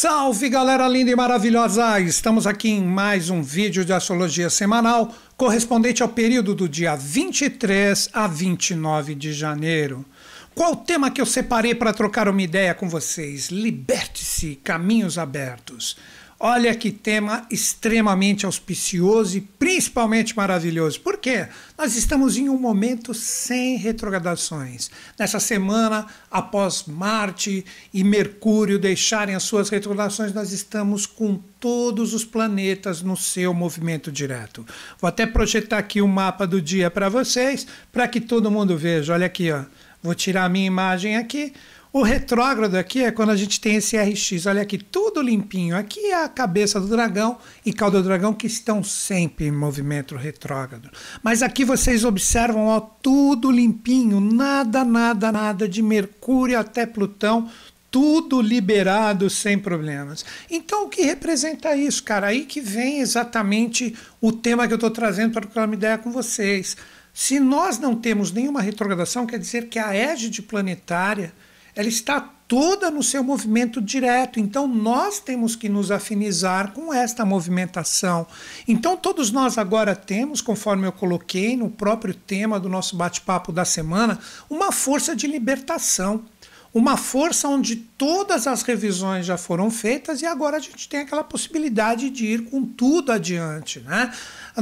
Salve galera linda e maravilhosa! Estamos aqui em mais um vídeo de astrologia semanal correspondente ao período do dia 23 a 29 de janeiro. Qual o tema que eu separei para trocar uma ideia com vocês? Liberte-se, caminhos abertos. Olha que tema extremamente auspicioso e principalmente maravilhoso. Por quê? Nós estamos em um momento sem retrogradações. Nessa semana, após Marte e Mercúrio deixarem as suas retrogradações, nós estamos com todos os planetas no seu movimento direto. Vou até projetar aqui o um mapa do dia para vocês, para que todo mundo veja. Olha aqui, ó. Vou tirar a minha imagem aqui. O retrógrado aqui é quando a gente tem esse RX. Olha aqui, tudo limpinho. Aqui é a cabeça do dragão e cauda do dragão que estão sempre em movimento retrógrado. Mas aqui vocês observam, ó, tudo limpinho, nada, nada, nada de Mercúrio até Plutão, tudo liberado sem problemas. Então, o que representa isso, cara? Aí que vem exatamente o tema que eu estou trazendo para trocar uma ideia com vocês. Se nós não temos nenhuma retrogradação, quer dizer que a égide planetária ela está toda no seu movimento direto. Então nós temos que nos afinizar com esta movimentação. Então todos nós agora temos, conforme eu coloquei no próprio tema do nosso bate-papo da semana, uma força de libertação. Uma força onde todas as revisões já foram feitas e agora a gente tem aquela possibilidade de ir com tudo adiante. Né?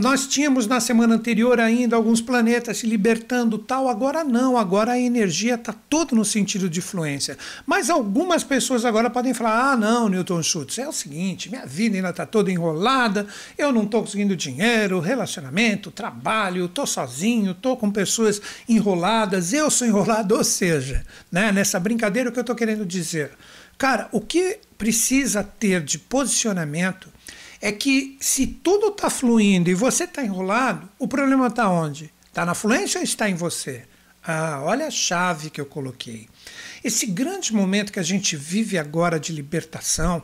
Nós tínhamos na semana anterior ainda alguns planetas se libertando tal, agora não, agora a energia está toda no sentido de fluência. Mas algumas pessoas agora podem falar: ah, não, Newton Schultz, é o seguinte, minha vida ainda está toda enrolada, eu não estou conseguindo dinheiro, relacionamento, trabalho, estou sozinho, estou com pessoas enroladas, eu sou enrolado, ou seja, né, nessa brincadeira o que eu estou querendo dizer. Cara, o que precisa ter de posicionamento é que se tudo está fluindo e você está enrolado, o problema está onde? Está na fluência ou está em você? Ah, olha a chave que eu coloquei. Esse grande momento que a gente vive agora de libertação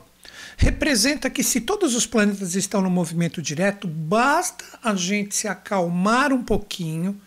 representa que se todos os planetas estão no movimento direto, basta a gente se acalmar um pouquinho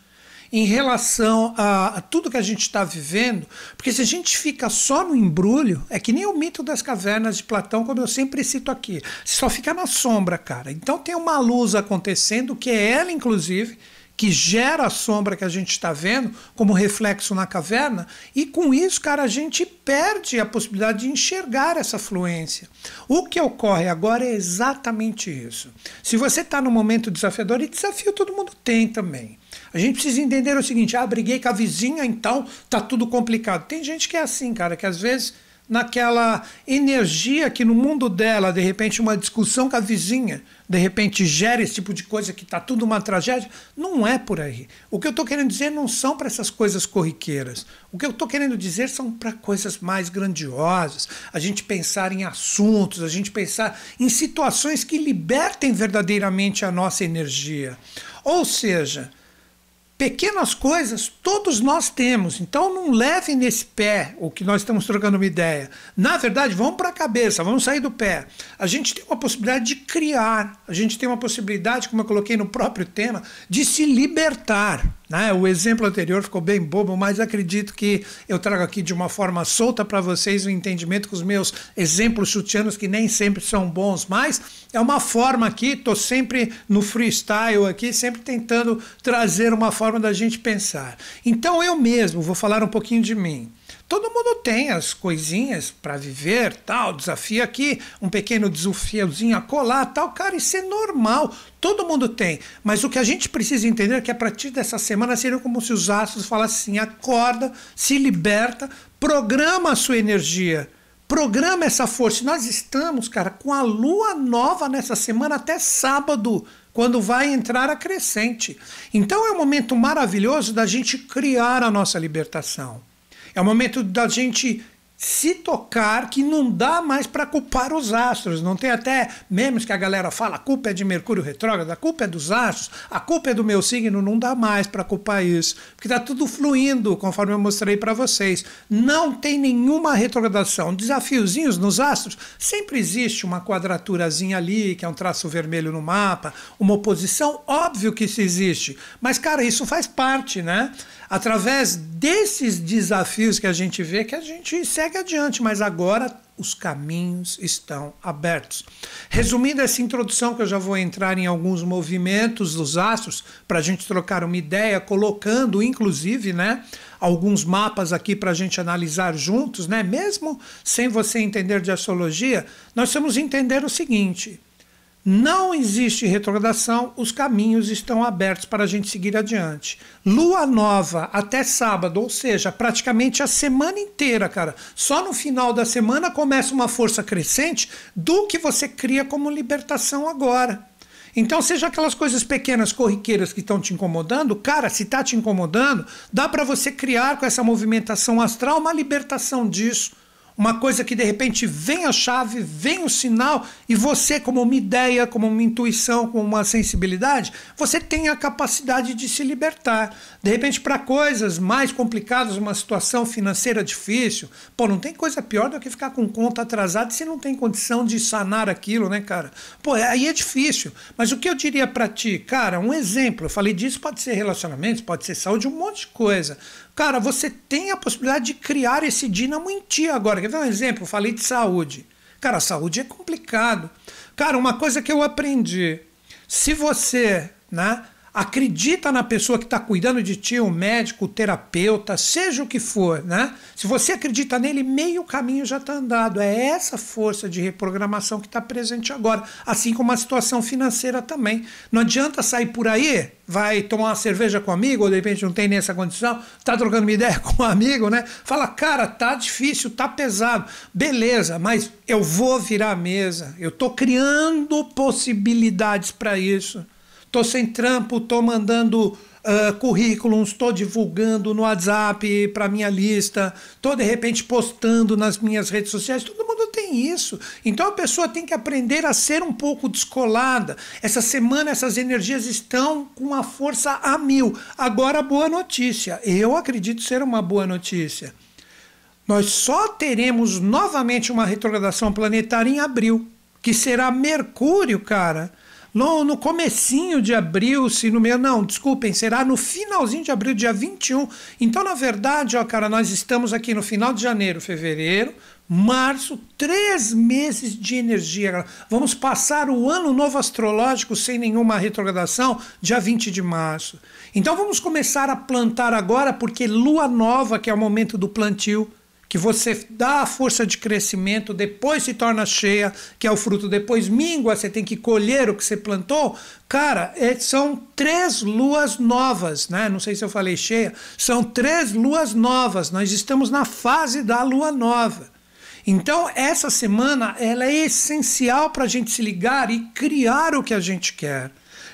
em relação a, a tudo que a gente está vivendo, porque se a gente fica só no embrulho, é que nem o mito das cavernas de Platão, como eu sempre cito aqui, só fica na sombra, cara. Então tem uma luz acontecendo, que é ela, inclusive, que gera a sombra que a gente está vendo como reflexo na caverna, e com isso, cara, a gente perde a possibilidade de enxergar essa fluência. O que ocorre agora é exatamente isso. Se você está num momento desafiador, e desafio todo mundo tem também. A gente precisa entender o seguinte: ah, briguei com a vizinha, então tá tudo complicado. Tem gente que é assim, cara, que às vezes naquela energia que no mundo dela, de repente, uma discussão com a vizinha, de repente gera esse tipo de coisa que está tudo uma tragédia. Não é por aí. O que eu estou querendo dizer não são para essas coisas corriqueiras. O que eu estou querendo dizer são para coisas mais grandiosas. A gente pensar em assuntos, a gente pensar em situações que libertem verdadeiramente a nossa energia. Ou seja, Pequenas coisas todos nós temos, então não leve nesse pé o que nós estamos trocando uma ideia. Na verdade, vamos para a cabeça, vamos sair do pé. A gente tem uma possibilidade de criar, a gente tem uma possibilidade, como eu coloquei no próprio tema, de se libertar. Né? O exemplo anterior ficou bem bobo, mas acredito que eu trago aqui de uma forma solta para vocês o um entendimento com os meus exemplos chutianos, que nem sempre são bons, mas é uma forma aqui, estou sempre no freestyle aqui, sempre tentando trazer uma forma da gente pensar. Então eu mesmo vou falar um pouquinho de mim. Todo mundo tem as coisinhas para viver, tal, desafio aqui, um pequeno desafiozinho a colar, tal, cara, isso é normal, todo mundo tem. Mas o que a gente precisa entender é que a partir dessa semana seria como se os astros falassem assim: acorda, se liberta, programa a sua energia. Programa essa força. Nós estamos, cara, com a lua nova nessa semana até sábado, quando vai entrar a crescente. Então é um momento maravilhoso da gente criar a nossa libertação. É o momento da gente se tocar que não dá mais para culpar os astros. Não tem até memes que a galera fala: a culpa é de Mercúrio retrógrado, a culpa é dos astros, a culpa é do meu signo. Não dá mais para culpar isso, porque está tudo fluindo, conforme eu mostrei para vocês. Não tem nenhuma retrogradação. Desafiozinhos nos astros, sempre existe uma quadraturazinha ali, que é um traço vermelho no mapa, uma oposição, óbvio que isso existe. Mas, cara, isso faz parte, né? Através desses desafios que a gente vê, que a gente segue adiante, mas agora os caminhos estão abertos. Resumindo essa introdução, que eu já vou entrar em alguns movimentos dos astros para a gente trocar uma ideia, colocando inclusive, né, alguns mapas aqui para a gente analisar juntos, né, mesmo sem você entender de astrologia, nós vamos entender o seguinte: não existe retrogradação, os caminhos estão abertos para a gente seguir adiante. Lua nova até sábado, ou seja, praticamente a semana inteira, cara. Só no final da semana começa uma força crescente do que você cria como libertação agora. Então, seja aquelas coisas pequenas, corriqueiras que estão te incomodando, cara, se está te incomodando, dá para você criar com essa movimentação astral uma libertação disso uma coisa que de repente vem a chave, vem o sinal, e você, como uma ideia, como uma intuição, como uma sensibilidade, você tem a capacidade de se libertar. De repente, para coisas mais complicadas, uma situação financeira difícil, pô, não tem coisa pior do que ficar com conta atrasada se não tem condição de sanar aquilo, né, cara? Pô, aí é difícil. Mas o que eu diria para ti, cara, um exemplo, eu falei disso, pode ser relacionamentos, pode ser saúde, um monte de coisa. Cara, você tem a possibilidade de criar esse dínamo em ti agora. Quer ver um exemplo? Eu falei de saúde. Cara, saúde é complicado. Cara, uma coisa que eu aprendi: se você, né? Acredita na pessoa que está cuidando de ti, o médico, o terapeuta, seja o que for, né? Se você acredita nele, meio caminho já está andado. É essa força de reprogramação que está presente agora, assim como a situação financeira também. Não adianta sair por aí, vai tomar uma cerveja com um amigo, ou de repente não tem nessa condição, está trocando uma ideia com um amigo, né? Fala, cara, tá difícil, tá pesado, beleza, mas eu vou virar a mesa, eu estou criando possibilidades para isso. Tô sem trampo, tô mandando uh, currículos, estou divulgando no WhatsApp para minha lista, estou de repente postando nas minhas redes sociais. Todo mundo tem isso. Então a pessoa tem que aprender a ser um pouco descolada. Essa semana essas energias estão com uma força a mil. Agora, boa notícia. Eu acredito ser uma boa notícia. Nós só teremos novamente uma retrogradação planetária em abril, que será Mercúrio, cara no, no comecinho de abril, se no meio. Não, desculpem, será no finalzinho de abril, dia 21. Então, na verdade, ó, cara, nós estamos aqui no final de janeiro, fevereiro, março, três meses de energia. Vamos passar o ano novo astrológico sem nenhuma retrogradação, dia 20 de março. Então vamos começar a plantar agora, porque lua nova, que é o momento do plantio, que você dá a força de crescimento, depois se torna cheia, que é o fruto, depois mingua, você tem que colher o que você plantou. Cara, é, são três luas novas, né? Não sei se eu falei cheia, são três luas novas. Nós estamos na fase da lua nova. Então, essa semana ela é essencial para a gente se ligar e criar o que a gente quer.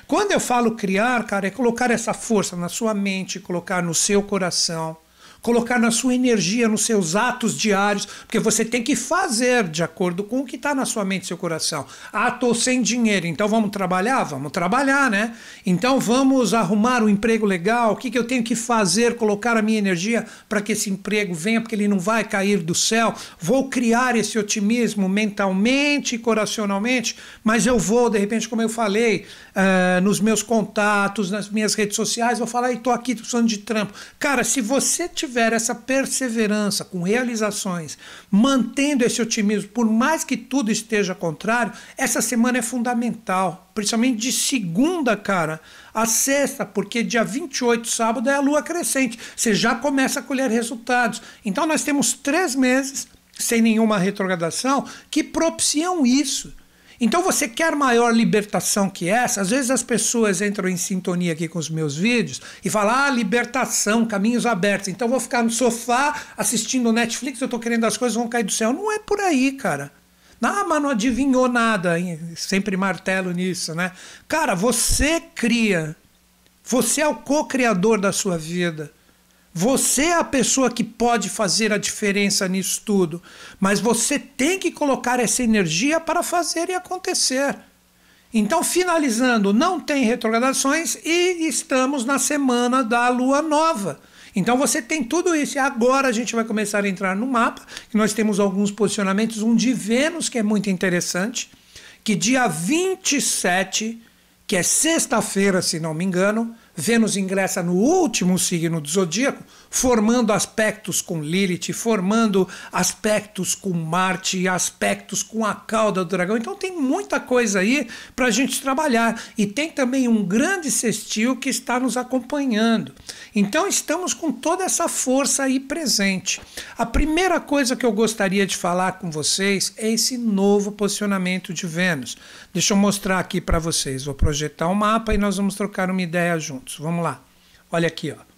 Quando eu falo criar, cara, é colocar essa força na sua mente, colocar no seu coração colocar na sua energia, nos seus atos diários, porque você tem que fazer de acordo com o que está na sua mente e seu coração. Ah, estou sem dinheiro, então vamos trabalhar? Vamos trabalhar, né? Então vamos arrumar um emprego legal. O que, que eu tenho que fazer? Colocar a minha energia para que esse emprego venha, porque ele não vai cair do céu. Vou criar esse otimismo mentalmente e coracionalmente, mas eu vou, de repente, como eu falei, uh, nos meus contatos, nas minhas redes sociais, vou falar, estou aqui, estou precisando de trampo. Cara, se você tiver tiver essa perseverança com realizações, mantendo esse otimismo, por mais que tudo esteja contrário, essa semana é fundamental, principalmente de segunda, cara, a sexta, porque dia 28, sábado, é a lua crescente. Você já começa a colher resultados. Então nós temos três meses sem nenhuma retrogradação que propiciam isso. Então você quer maior libertação que essa? Às vezes as pessoas entram em sintonia aqui com os meus vídeos e falam: ah, libertação, caminhos abertos. Então vou ficar no sofá assistindo Netflix, eu estou querendo as coisas vão cair do céu. Não é por aí, cara. Ah, mas não adivinhou nada. Sempre martelo nisso, né? Cara, você cria. Você é o co-criador da sua vida. Você é a pessoa que pode fazer a diferença nisso tudo, mas você tem que colocar essa energia para fazer e acontecer. Então, finalizando, não tem retrogradações e estamos na semana da lua nova. Então você tem tudo isso. E agora a gente vai começar a entrar no mapa, que nós temos alguns posicionamentos, um de Vênus que é muito interessante, que dia 27, que é sexta-feira, se não me engano, Vênus ingressa no último signo do zodíaco, formando aspectos com Lilith, formando aspectos com Marte, aspectos com a cauda do dragão. Então tem muita coisa aí para a gente trabalhar. E tem também um grande sextil que está nos acompanhando. Então estamos com toda essa força aí presente. A primeira coisa que eu gostaria de falar com vocês é esse novo posicionamento de Vênus. Deixa eu mostrar aqui para vocês. Vou projetar o um mapa e nós vamos trocar uma ideia juntos. Vamos lá. Olha aqui, ó.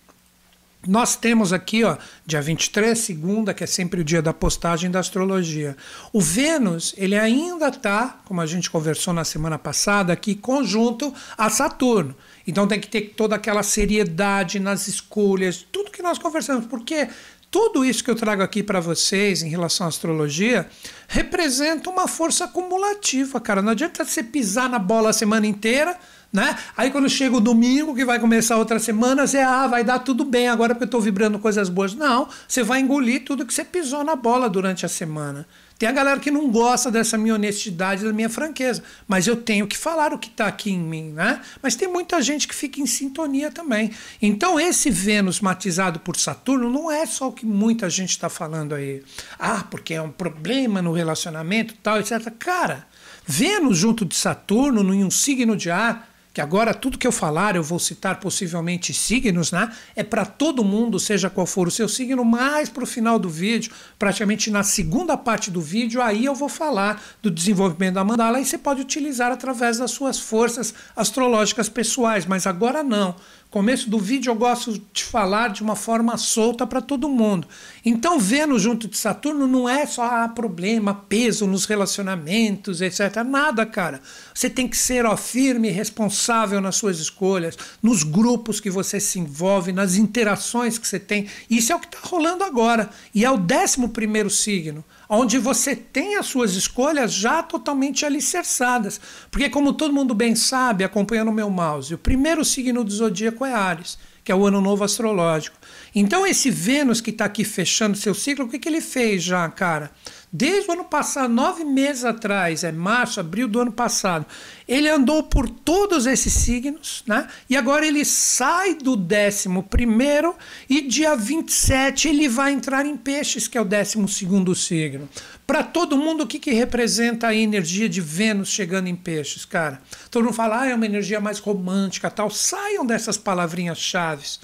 Nós temos aqui, ó, dia 23, segunda, que é sempre o dia da postagem da astrologia. O Vênus, ele ainda está, como a gente conversou na semana passada, aqui conjunto a Saturno. Então tem que ter toda aquela seriedade nas escolhas, tudo que nós conversamos, porque tudo isso que eu trago aqui para vocês em relação à astrologia representa uma força acumulativa, cara. Não adianta você pisar na bola a semana inteira né? Aí quando chega o domingo, que vai começar outra semana, você, ah, vai dar tudo bem agora porque eu estou vibrando coisas boas. Não, você vai engolir tudo que você pisou na bola durante a semana. Tem a galera que não gosta dessa minha honestidade, da minha franqueza, mas eu tenho que falar o que está aqui em mim, né? Mas tem muita gente que fica em sintonia também. Então esse Vênus matizado por Saturno não é só o que muita gente está falando aí. Ah, porque é um problema no relacionamento, tal, etc. Cara, Vênus junto de Saturno, em um signo de ar, que agora tudo que eu falar, eu vou citar possivelmente signos, né? É para todo mundo, seja qual for o seu signo, mais para o final do vídeo, praticamente na segunda parte do vídeo, aí eu vou falar do desenvolvimento da mandala e você pode utilizar através das suas forças astrológicas pessoais, mas agora não começo do vídeo eu gosto de falar de uma forma solta para todo mundo. Então, Vênus junto de Saturno não é só ah, problema, peso nos relacionamentos, etc. Nada, cara. Você tem que ser ó, firme e responsável nas suas escolhas, nos grupos que você se envolve, nas interações que você tem. Isso é o que está rolando agora. E é o décimo primeiro signo onde você tem as suas escolhas já totalmente alicerçadas. Porque, como todo mundo bem sabe, acompanhando o meu mouse, o primeiro signo do zodíaco é Ares, que é o ano novo astrológico. Então, esse Vênus que está aqui fechando seu ciclo, o que, que ele fez já, cara? Desde o ano passado, nove meses atrás, é março, abril do ano passado, ele andou por todos esses signos, né? E agora ele sai do décimo primeiro e dia 27 ele vai entrar em peixes, que é o décimo segundo signo. Para todo mundo, o que, que representa a energia de Vênus chegando em peixes, cara? Todo mundo fala, ah, é uma energia mais romântica, tal. Saiam dessas palavrinhas chaves.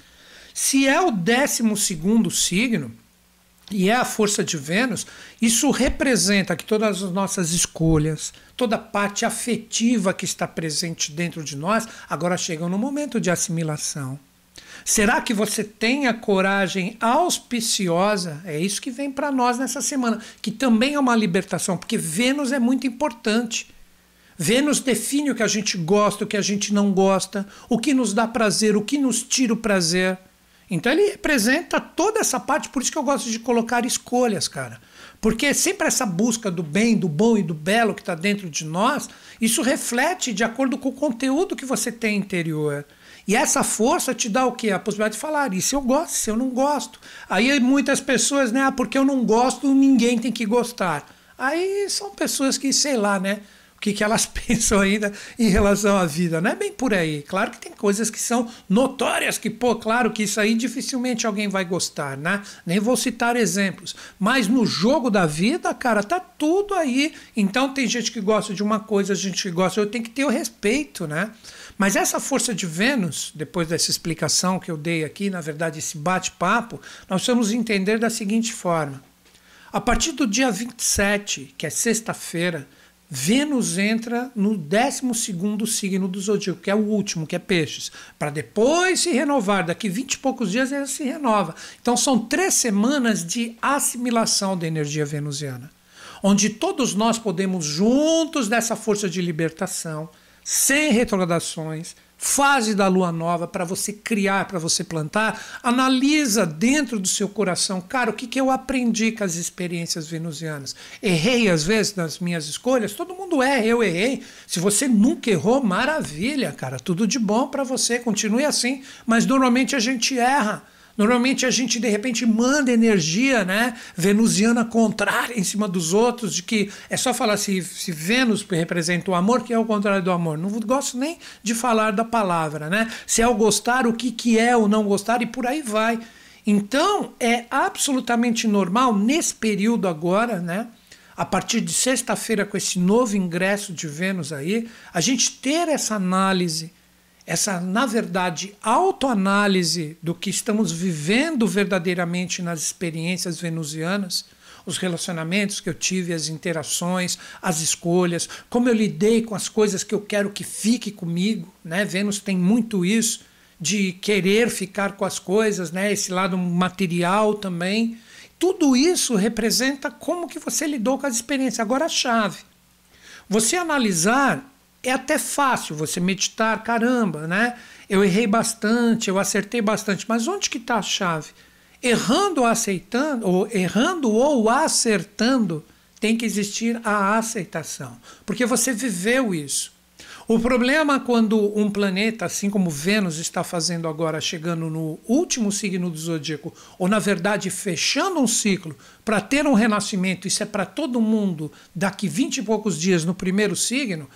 Se é o décimo segundo signo, e é a força de Vênus, isso representa que todas as nossas escolhas, toda a parte afetiva que está presente dentro de nós, agora chegam no momento de assimilação. Será que você tem a coragem auspiciosa? É isso que vem para nós nessa semana, que também é uma libertação, porque Vênus é muito importante. Vênus define o que a gente gosta, o que a gente não gosta, o que nos dá prazer, o que nos tira o prazer. Então ele representa toda essa parte, por isso que eu gosto de colocar escolhas, cara. Porque sempre essa busca do bem, do bom e do belo que está dentro de nós, isso reflete de acordo com o conteúdo que você tem interior. E essa força te dá o quê? A possibilidade de falar, isso eu gosto, isso eu não gosto. Aí muitas pessoas, né, ah, porque eu não gosto, ninguém tem que gostar. Aí são pessoas que, sei lá, né, que, que elas pensam ainda em relação à vida. Não é bem por aí. Claro que tem coisas que são notórias, que, pô, claro que isso aí dificilmente alguém vai gostar, né? Nem vou citar exemplos. Mas no jogo da vida, cara, tá tudo aí. Então tem gente que gosta de uma coisa, gente que gosta, eu tenho que ter o respeito, né? Mas essa força de Vênus, depois dessa explicação que eu dei aqui, na verdade, esse bate-papo, nós vamos entender da seguinte forma. A partir do dia 27, que é sexta-feira, Vênus entra no 12 signo do zodíaco, que é o último, que é Peixes, para depois se renovar. Daqui 20 e poucos dias ela se renova. Então são três semanas de assimilação da energia venusiana, onde todos nós podemos, juntos dessa força de libertação, sem retrogradações, fase da lua nova para você criar, para você plantar, analisa dentro do seu coração, cara, o que, que eu aprendi com as experiências venusianas? Errei às vezes nas minhas escolhas, todo mundo erra, eu errei. Se você nunca errou, maravilha, cara, tudo de bom para você, continue assim, mas normalmente a gente erra. Normalmente a gente de repente manda energia, né, venusiana contrária em cima dos outros, de que é só falar se, se Vênus representa o amor, que é o contrário do amor. Não gosto nem de falar da palavra, né? Se é o gostar, o que, que é o não gostar e por aí vai. Então é absolutamente normal nesse período agora, né? A partir de sexta-feira, com esse novo ingresso de Vênus aí, a gente ter essa análise essa, na verdade, autoanálise do que estamos vivendo verdadeiramente nas experiências venusianas, os relacionamentos que eu tive, as interações, as escolhas, como eu lidei com as coisas que eu quero que fique comigo, né? Vênus tem muito isso de querer ficar com as coisas, né? Esse lado material também. Tudo isso representa como que você lidou com as experiências. Agora a chave. Você analisar é até fácil você meditar, caramba, né? Eu errei bastante, eu acertei bastante, mas onde que está a chave? Errando ou aceitando, ou errando ou acertando, tem que existir a aceitação, porque você viveu isso. O problema quando um planeta, assim como Vênus está fazendo agora, chegando no último signo do zodíaco, ou na verdade fechando um ciclo para ter um renascimento, isso é para todo mundo daqui 20 e poucos dias no primeiro signo,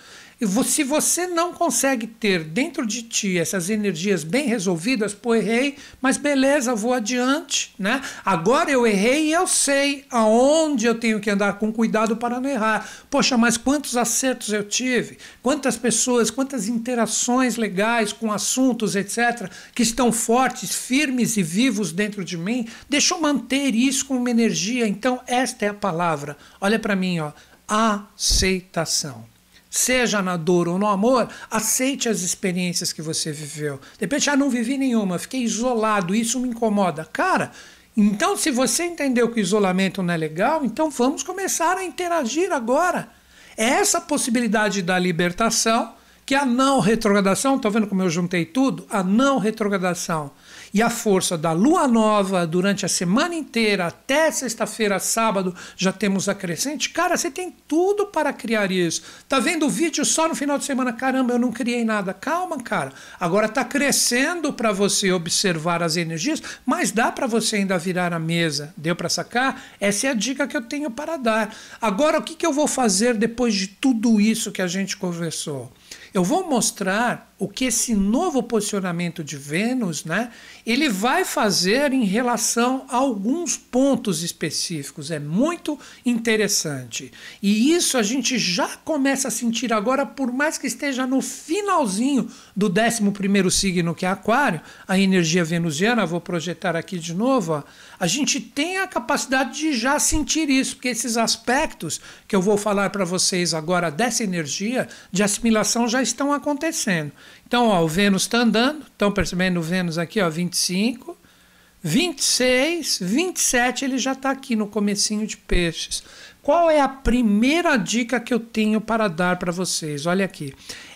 se você não consegue ter dentro de ti essas energias bem resolvidas, pô, errei, mas beleza, vou adiante, né? Agora eu errei e eu sei aonde eu tenho que andar com cuidado para não errar. Poxa, mas quantos acertos eu tive? Quantas pessoas, quantas interações legais com assuntos, etc., que estão fortes, firmes e vivos dentro de mim? Deixa eu manter isso com uma energia. Então, esta é a palavra. Olha para mim, ó. Aceitação seja na dor ou no amor, aceite as experiências que você viveu. De repente, ah, não vivi nenhuma, fiquei isolado, isso me incomoda. Cara, então se você entendeu que o isolamento não é legal, então vamos começar a interagir agora. É essa possibilidade da libertação que a não retrogradação, está vendo como eu juntei tudo? A não retrogradação e a força da lua nova durante a semana inteira, até sexta-feira, sábado, já temos a crescente. Cara, você tem tudo para criar isso. Tá vendo o vídeo só no final de semana? Caramba, eu não criei nada. Calma, cara. Agora tá crescendo para você observar as energias, mas dá para você ainda virar a mesa. Deu para sacar? Essa é a dica que eu tenho para dar. Agora, o que, que eu vou fazer depois de tudo isso que a gente conversou? Eu vou mostrar o que esse novo posicionamento de Vênus, né, ele vai fazer em relação a alguns pontos específicos. É muito interessante. E isso a gente já começa a sentir agora, por mais que esteja no finalzinho do 11 signo, que é Aquário, a energia venusiana, vou projetar aqui de novo, ó, a gente tem a capacidade de já sentir isso, porque esses aspectos que eu vou falar para vocês agora dessa energia de assimilação já estão acontecendo. Então, ó, o Vênus está andando, estão percebendo o Vênus aqui, ó, 25, 26, 27, ele já está aqui no comecinho de peixes. Qual é a primeira dica que eu tenho para dar para vocês? Olha aqui.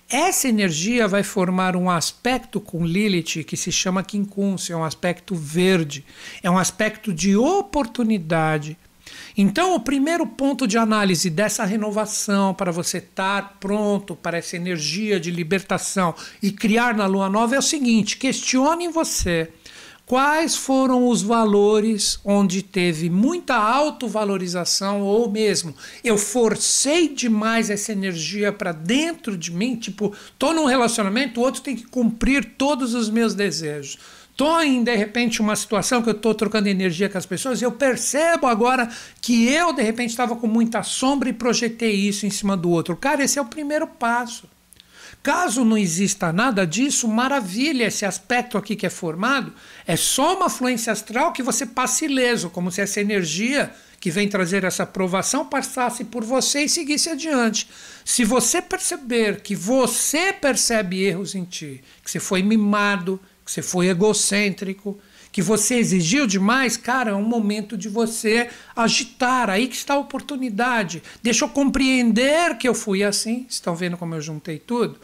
Essa energia vai formar um aspecto com Lilith que se chama quincúncio, é um aspecto verde, é um aspecto de oportunidade, então, o primeiro ponto de análise dessa renovação, para você estar pronto para essa energia de libertação e criar na lua nova, é o seguinte: questione você quais foram os valores onde teve muita autovalorização ou mesmo eu forcei demais essa energia para dentro de mim, tipo, tô num relacionamento, o outro tem que cumprir todos os meus desejos. Estou em, de repente, uma situação que eu estou trocando energia com as pessoas eu percebo agora que eu, de repente, estava com muita sombra e projetei isso em cima do outro. Cara, esse é o primeiro passo. Caso não exista nada disso, maravilha, esse aspecto aqui que é formado é só uma fluência astral que você passe ileso, como se essa energia que vem trazer essa aprovação passasse por você e seguisse adiante. Se você perceber que você percebe erros em ti, que você foi mimado, que você foi egocêntrico, que você exigiu demais, cara, é um momento de você agitar. Aí que está a oportunidade. Deixa eu compreender que eu fui assim. Estão vendo como eu juntei tudo?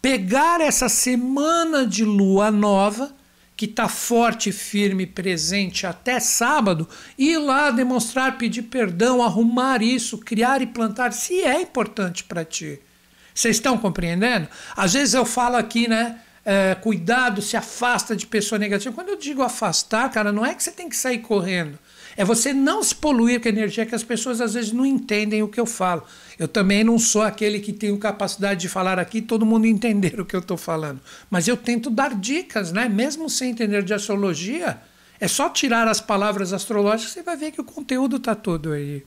Pegar essa semana de lua nova, que está forte, firme, presente até sábado, e ir lá demonstrar, pedir perdão, arrumar isso, criar e plantar, se é importante para ti. Vocês estão compreendendo? Às vezes eu falo aqui, né? É, cuidado, se afasta de pessoa negativa. Quando eu digo afastar, cara, não é que você tem que sair correndo. É você não se poluir com a energia que as pessoas às vezes não entendem o que eu falo. Eu também não sou aquele que tem capacidade de falar aqui todo mundo entender o que eu estou falando. Mas eu tento dar dicas, né? Mesmo sem entender de astrologia, é só tirar as palavras astrológicas, você vai ver que o conteúdo está todo aí.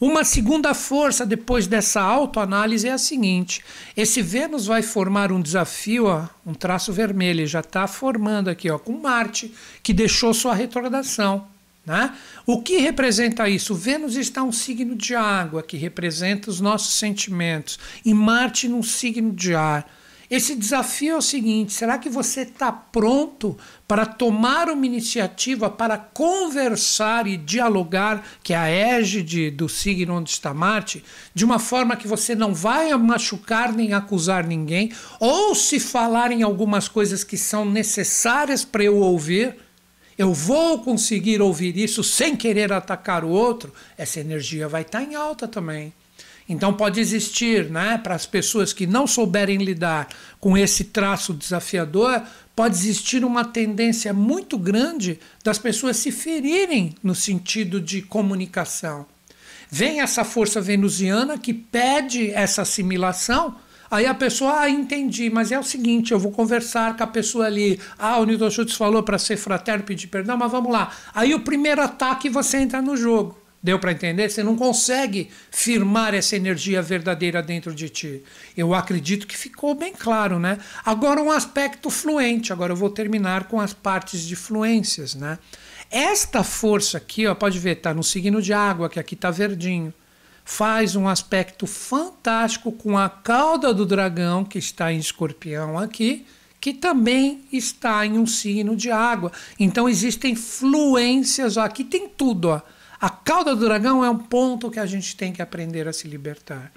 Uma segunda força depois dessa autoanálise é a seguinte: esse Vênus vai formar um desafio, ó, um traço vermelho, já está formando aqui ó, com Marte, que deixou sua retrogradação. Né? O que representa isso? Vênus está um signo de água, que representa os nossos sentimentos, e Marte num signo de ar. Esse desafio é o seguinte: será que você está pronto para tomar uma iniciativa para conversar e dialogar, que é a égide do signo onde está Marte, de uma forma que você não vai machucar nem acusar ninguém, ou se falarem algumas coisas que são necessárias para eu ouvir? eu vou conseguir ouvir isso sem querer atacar o outro, essa energia vai estar em alta também. Então pode existir, né, para as pessoas que não souberem lidar com esse traço desafiador, pode existir uma tendência muito grande das pessoas se ferirem no sentido de comunicação. Vem essa força venusiana que pede essa assimilação, Aí a pessoa, ah, entendi, mas é o seguinte, eu vou conversar com a pessoa ali. Ah, o Newton Schultz falou para ser fraterno, pedir perdão, mas vamos lá. Aí o primeiro ataque você entra no jogo. Deu para entender? Você não consegue firmar essa energia verdadeira dentro de ti. Eu acredito que ficou bem claro, né? Agora um aspecto fluente. Agora eu vou terminar com as partes de fluências, né? Esta força aqui, ó, pode ver, tá no signo de água, que aqui tá verdinho faz um aspecto fantástico com a cauda do dragão, que está em escorpião aqui, que também está em um signo de água. Então existem fluências, ó, aqui tem tudo. Ó. A cauda do dragão é um ponto que a gente tem que aprender a se libertar.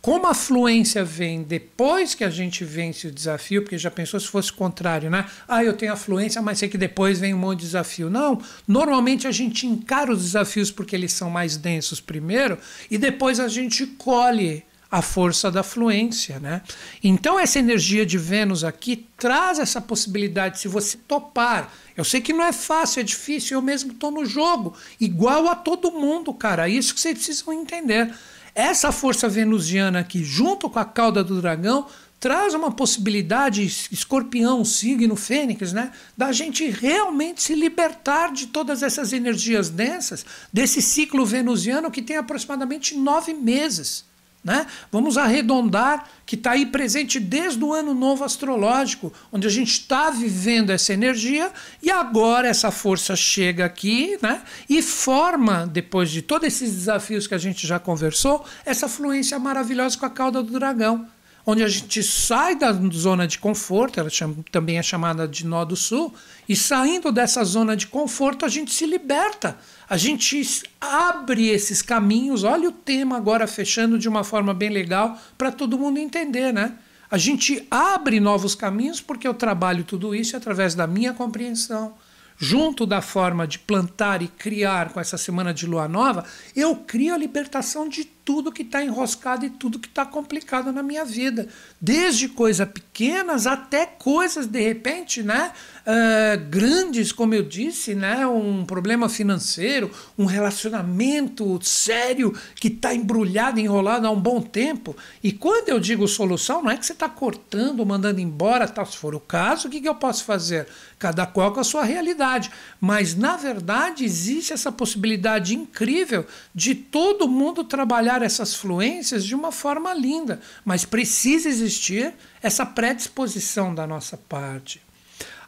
Como a fluência vem depois que a gente vence o desafio, porque já pensou se fosse o contrário, né? Ah, eu tenho a fluência, mas sei que depois vem um monte de desafio. Não, normalmente a gente encara os desafios porque eles são mais densos primeiro e depois a gente colhe a força da fluência, né? Então essa energia de Vênus aqui traz essa possibilidade se você topar. Eu sei que não é fácil, é difícil, eu mesmo estou no jogo, igual a todo mundo, cara. É isso que vocês precisam entender. Essa força venusiana aqui, junto com a cauda do dragão, traz uma possibilidade, escorpião, signo, fênix, né? Da gente realmente se libertar de todas essas energias densas, desse ciclo venusiano que tem aproximadamente nove meses. Né? Vamos arredondar que está aí presente desde o ano novo astrológico, onde a gente está vivendo essa energia e agora essa força chega aqui né? e forma, depois de todos esses desafios que a gente já conversou, essa fluência maravilhosa com a cauda do dragão onde a gente sai da zona de conforto, ela chama, também é chamada de nó do sul, e saindo dessa zona de conforto a gente se liberta, a gente abre esses caminhos. Olha o tema agora fechando de uma forma bem legal para todo mundo entender, né? A gente abre novos caminhos porque eu trabalho tudo isso através da minha compreensão, junto da forma de plantar e criar com essa semana de lua nova, eu crio a libertação de tudo que está enroscado e tudo que está complicado na minha vida. Desde coisas pequenas até coisas, de repente, né, uh, grandes, como eu disse, né, um problema financeiro, um relacionamento sério que está embrulhado, enrolado há um bom tempo. E quando eu digo solução, não é que você está cortando, mandando embora, tal. se for o caso, o que, que eu posso fazer? Cada qual com a sua realidade. Mas, na verdade, existe essa possibilidade incrível de todo mundo trabalhar essas fluências de uma forma linda, mas precisa existir essa predisposição da nossa parte.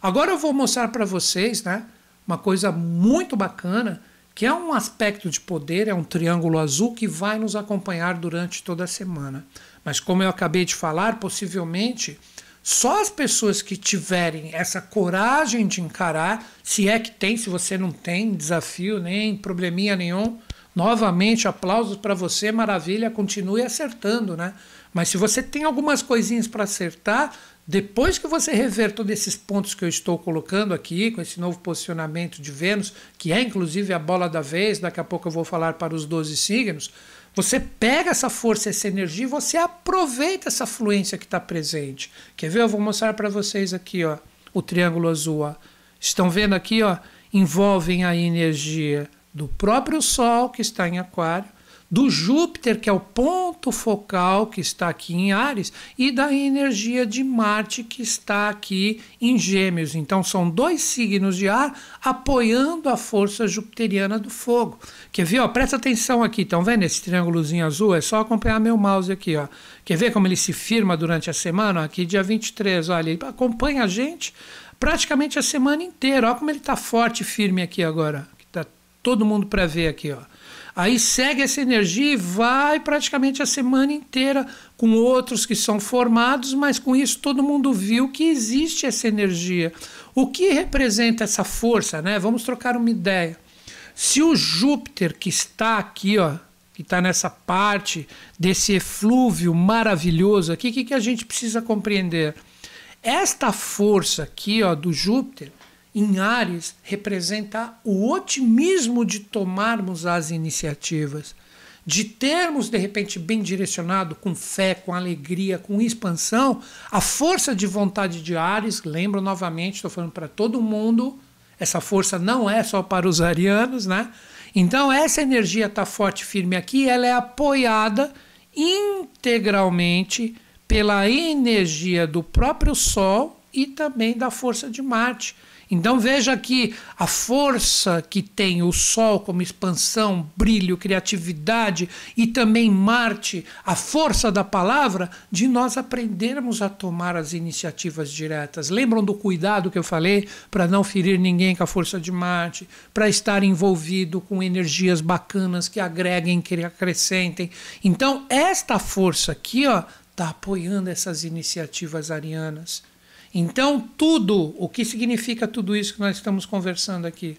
Agora eu vou mostrar para vocês né, uma coisa muito bacana, que é um aspecto de poder, é um triângulo azul que vai nos acompanhar durante toda a semana. Mas como eu acabei de falar, possivelmente só as pessoas que tiverem essa coragem de encarar, se é que tem, se você não tem desafio nem probleminha nenhum, Novamente, aplausos para você, maravilha, continue acertando, né? Mas se você tem algumas coisinhas para acertar, depois que você rever todos esses pontos que eu estou colocando aqui, com esse novo posicionamento de Vênus, que é inclusive a bola da vez, daqui a pouco eu vou falar para os 12 signos, Você pega essa força, essa energia e você aproveita essa fluência que está presente. Quer ver? Eu vou mostrar para vocês aqui, ó, o triângulo azul. Ó. Estão vendo aqui, ó? Envolvem a energia do próprio Sol que está em Aquário, do Júpiter, que é o ponto focal que está aqui em Ares, e da energia de Marte, que está aqui em Gêmeos. Então, são dois signos de ar apoiando a força jupiteriana do fogo. Quer ver? Ó, presta atenção aqui, estão vendo esse triângulozinho azul? É só acompanhar meu mouse aqui. Ó. Quer ver como ele se firma durante a semana? Aqui, dia 23, olha, ele acompanha a gente praticamente a semana inteira. Olha como ele está forte e firme aqui agora. Está todo mundo para ver aqui. Ó. Aí segue essa energia e vai praticamente a semana inteira com outros que são formados, mas com isso todo mundo viu que existe essa energia. O que representa essa força, né? Vamos trocar uma ideia. Se o Júpiter que está aqui, ó, que está nessa parte desse eflúvio maravilhoso aqui, o que, que a gente precisa compreender? Esta força aqui, ó, do Júpiter, em Ares representa o otimismo de tomarmos as iniciativas, de termos de repente bem direcionado, com fé, com alegria, com expansão, a força de vontade de Ares. Lembro novamente, estou falando para todo mundo, essa força não é só para os arianos, né? Então essa energia está forte, firme aqui, ela é apoiada integralmente pela energia do próprio Sol e também da força de Marte. Então veja que a força que tem o Sol como expansão, brilho, criatividade e também Marte, a força da palavra, de nós aprendermos a tomar as iniciativas diretas. Lembram do cuidado que eu falei para não ferir ninguém com a força de Marte, para estar envolvido com energias bacanas que agreguem, que acrescentem. Então esta força aqui, ó, está apoiando essas iniciativas arianas. Então, tudo, o que significa tudo isso que nós estamos conversando aqui?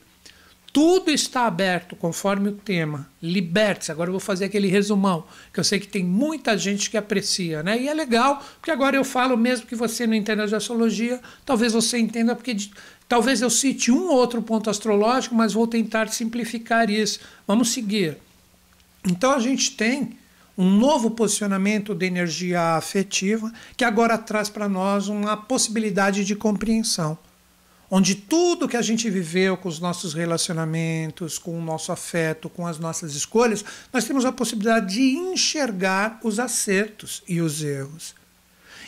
Tudo está aberto conforme o tema. Liberte-se. Agora eu vou fazer aquele resumão, que eu sei que tem muita gente que aprecia, né? E é legal, porque agora eu falo, mesmo que você não entenda de astrologia, talvez você entenda, porque talvez eu cite um ou outro ponto astrológico, mas vou tentar simplificar isso. Vamos seguir. Então a gente tem um novo posicionamento de energia afetiva que agora traz para nós uma possibilidade de compreensão, onde tudo que a gente viveu com os nossos relacionamentos, com o nosso afeto, com as nossas escolhas, nós temos a possibilidade de enxergar os acertos e os erros.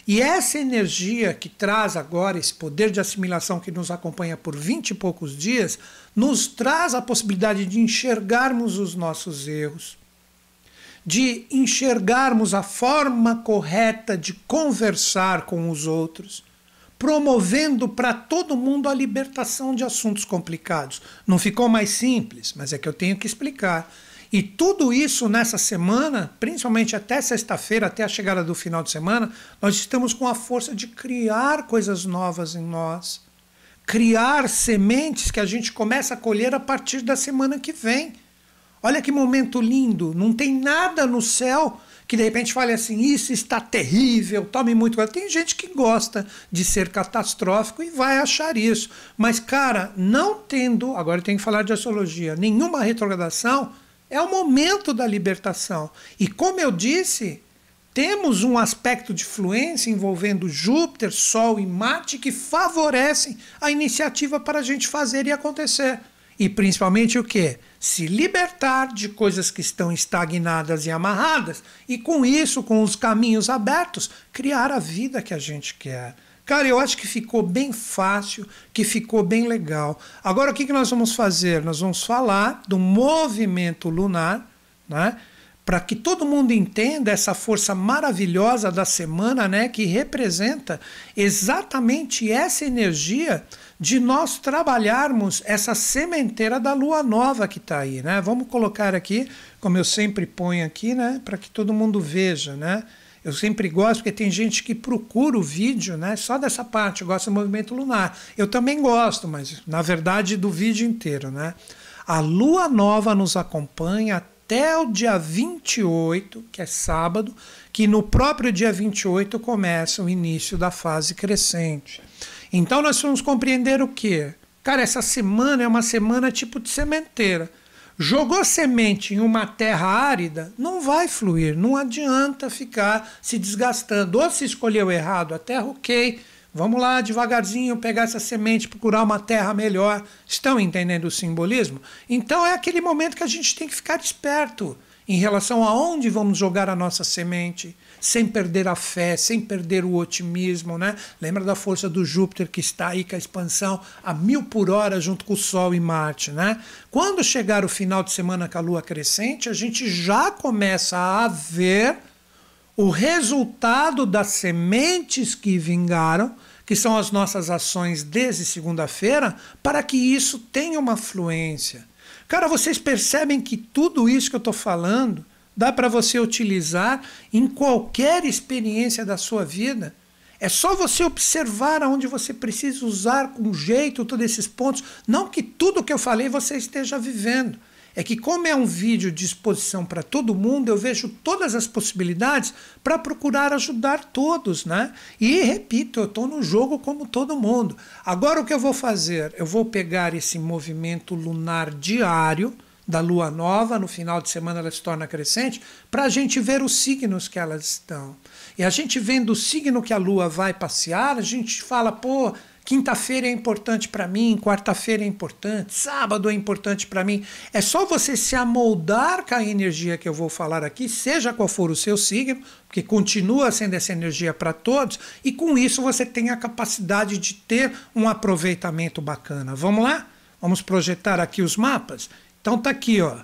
E essa energia que traz agora esse poder de assimilação que nos acompanha por vinte e poucos dias, nos traz a possibilidade de enxergarmos os nossos erros de enxergarmos a forma correta de conversar com os outros, promovendo para todo mundo a libertação de assuntos complicados. Não ficou mais simples, mas é que eu tenho que explicar. E tudo isso nessa semana, principalmente até sexta-feira, até a chegada do final de semana, nós estamos com a força de criar coisas novas em nós. Criar sementes que a gente começa a colher a partir da semana que vem. Olha que momento lindo. Não tem nada no céu que de repente fale assim: isso está terrível, tome muito cuidado. Tem gente que gosta de ser catastrófico e vai achar isso. Mas, cara, não tendo, agora eu tenho que falar de astrologia, nenhuma retrogradação, é o momento da libertação. E como eu disse, temos um aspecto de fluência envolvendo Júpiter, Sol e Marte que favorecem a iniciativa para a gente fazer e acontecer. E principalmente o que? Se libertar de coisas que estão estagnadas e amarradas, e com isso, com os caminhos abertos, criar a vida que a gente quer. Cara, eu acho que ficou bem fácil, que ficou bem legal. Agora, o que, que nós vamos fazer? Nós vamos falar do movimento lunar, né? para que todo mundo entenda essa força maravilhosa da semana, né, que representa exatamente essa energia de nós trabalharmos essa sementeira da lua nova que está aí, né? Vamos colocar aqui, como eu sempre ponho aqui, né, para que todo mundo veja, né? Eu sempre gosto, porque tem gente que procura o vídeo né, só dessa parte, gosta do movimento lunar. Eu também gosto, mas na verdade do vídeo inteiro. Né? A lua nova nos acompanha até o dia 28, que é sábado, que no próprio dia 28 começa o início da fase crescente. Então nós vamos compreender o quê? Cara, essa semana é uma semana tipo de sementeira. Jogou semente em uma terra árida, não vai fluir, não adianta ficar se desgastando. Ou se escolheu errado a terra, ok. Vamos lá, devagarzinho, pegar essa semente, procurar uma terra melhor. Estão entendendo o simbolismo? Então é aquele momento que a gente tem que ficar esperto em relação a onde vamos jogar a nossa semente, sem perder a fé, sem perder o otimismo, né? Lembra da força do Júpiter que está aí com a expansão a mil por hora junto com o Sol e Marte, né? Quando chegar o final de semana com a Lua crescente, a gente já começa a ver o resultado das sementes que vingaram, que são as nossas ações desde segunda-feira, para que isso tenha uma fluência Cara, vocês percebem que tudo isso que eu estou falando dá para você utilizar em qualquer experiência da sua vida. É só você observar aonde você precisa usar com jeito todos esses pontos. Não que tudo que eu falei você esteja vivendo é que, como é um vídeo de exposição para todo mundo, eu vejo todas as possibilidades para procurar ajudar todos, né? E repito, eu estou no jogo como todo mundo. Agora, o que eu vou fazer? Eu vou pegar esse movimento lunar diário da lua nova, no final de semana ela se torna crescente, para a gente ver os signos que elas estão. E a gente vendo o signo que a lua vai passear, a gente fala, pô Quinta-feira é importante para mim, quarta-feira é importante, sábado é importante para mim. É só você se amoldar com a energia que eu vou falar aqui, seja qual for o seu signo, porque continua sendo essa energia para todos, e com isso você tem a capacidade de ter um aproveitamento bacana. Vamos lá? Vamos projetar aqui os mapas? Então tá aqui, ó.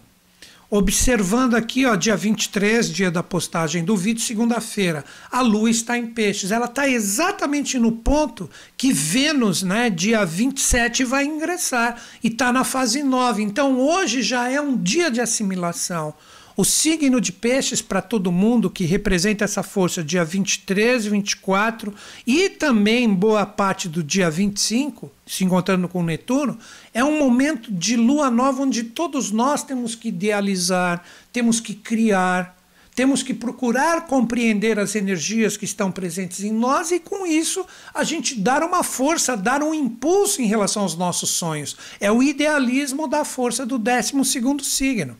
Observando aqui, ó, dia 23, dia da postagem do vídeo, segunda-feira, a Lua está em peixes. Ela está exatamente no ponto que Vênus, né, dia 27, vai ingressar e está na fase 9. Então hoje já é um dia de assimilação. O signo de peixes para todo mundo, que representa essa força dia 23, 24 e também boa parte do dia 25, se encontrando com Netuno, é um momento de lua nova onde todos nós temos que idealizar, temos que criar, temos que procurar compreender as energias que estão presentes em nós e, com isso, a gente dar uma força, dar um impulso em relação aos nossos sonhos. É o idealismo da força do 12 signo.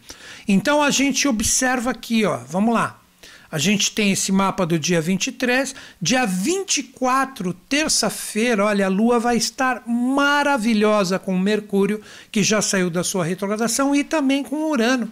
Então a gente observa aqui, ó, vamos lá. A gente tem esse mapa do dia 23. Dia 24, terça-feira, olha, a Lua vai estar maravilhosa com Mercúrio, que já saiu da sua retrogradação, e também com Urano.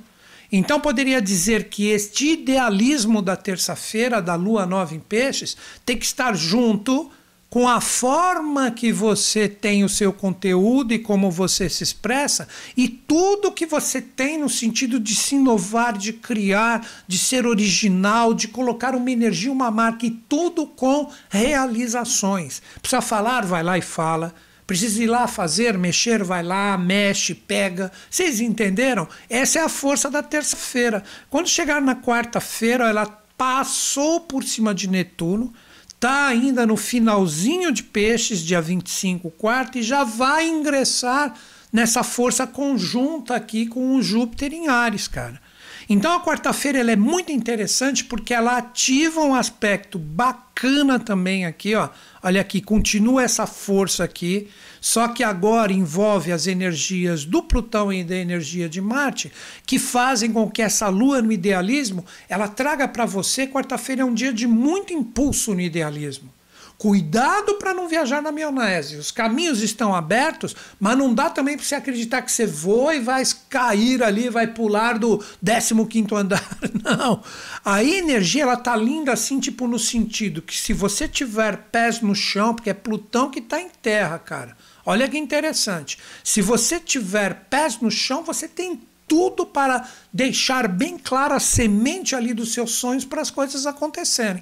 Então poderia dizer que este idealismo da terça-feira, da lua nova em peixes, tem que estar junto com a forma que você tem o seu conteúdo e como você se expressa, e tudo que você tem no sentido de se inovar, de criar, de ser original, de colocar uma energia, uma marca, e tudo com realizações. Precisa falar, vai lá e fala. Precisa ir lá fazer, mexer, vai lá, mexe, pega. Vocês entenderam? Essa é a força da terça-feira. Quando chegar na quarta-feira, ela passou por cima de Netuno, está ainda no finalzinho de peixes, dia 25, quarto, e já vai ingressar nessa força conjunta aqui com o Júpiter em Ares, cara. Então a quarta-feira ela é muito interessante porque ela ativa um aspecto bacana também aqui, ó. Olha aqui, continua essa força aqui, só que agora envolve as energias do Plutão e da energia de Marte, que fazem com que essa lua no idealismo, ela traga para você quarta-feira é um dia de muito impulso no idealismo. Cuidado para não viajar na maionese. Os caminhos estão abertos, mas não dá também para você acreditar que você voa e vai cair ali, vai pular do 15 andar. Não. A energia ela tá linda assim, tipo no sentido que se você tiver pés no chão, porque é Plutão que está em terra, cara. Olha que interessante. Se você tiver pés no chão, você tem tudo para deixar bem clara a semente ali dos seus sonhos para as coisas acontecerem.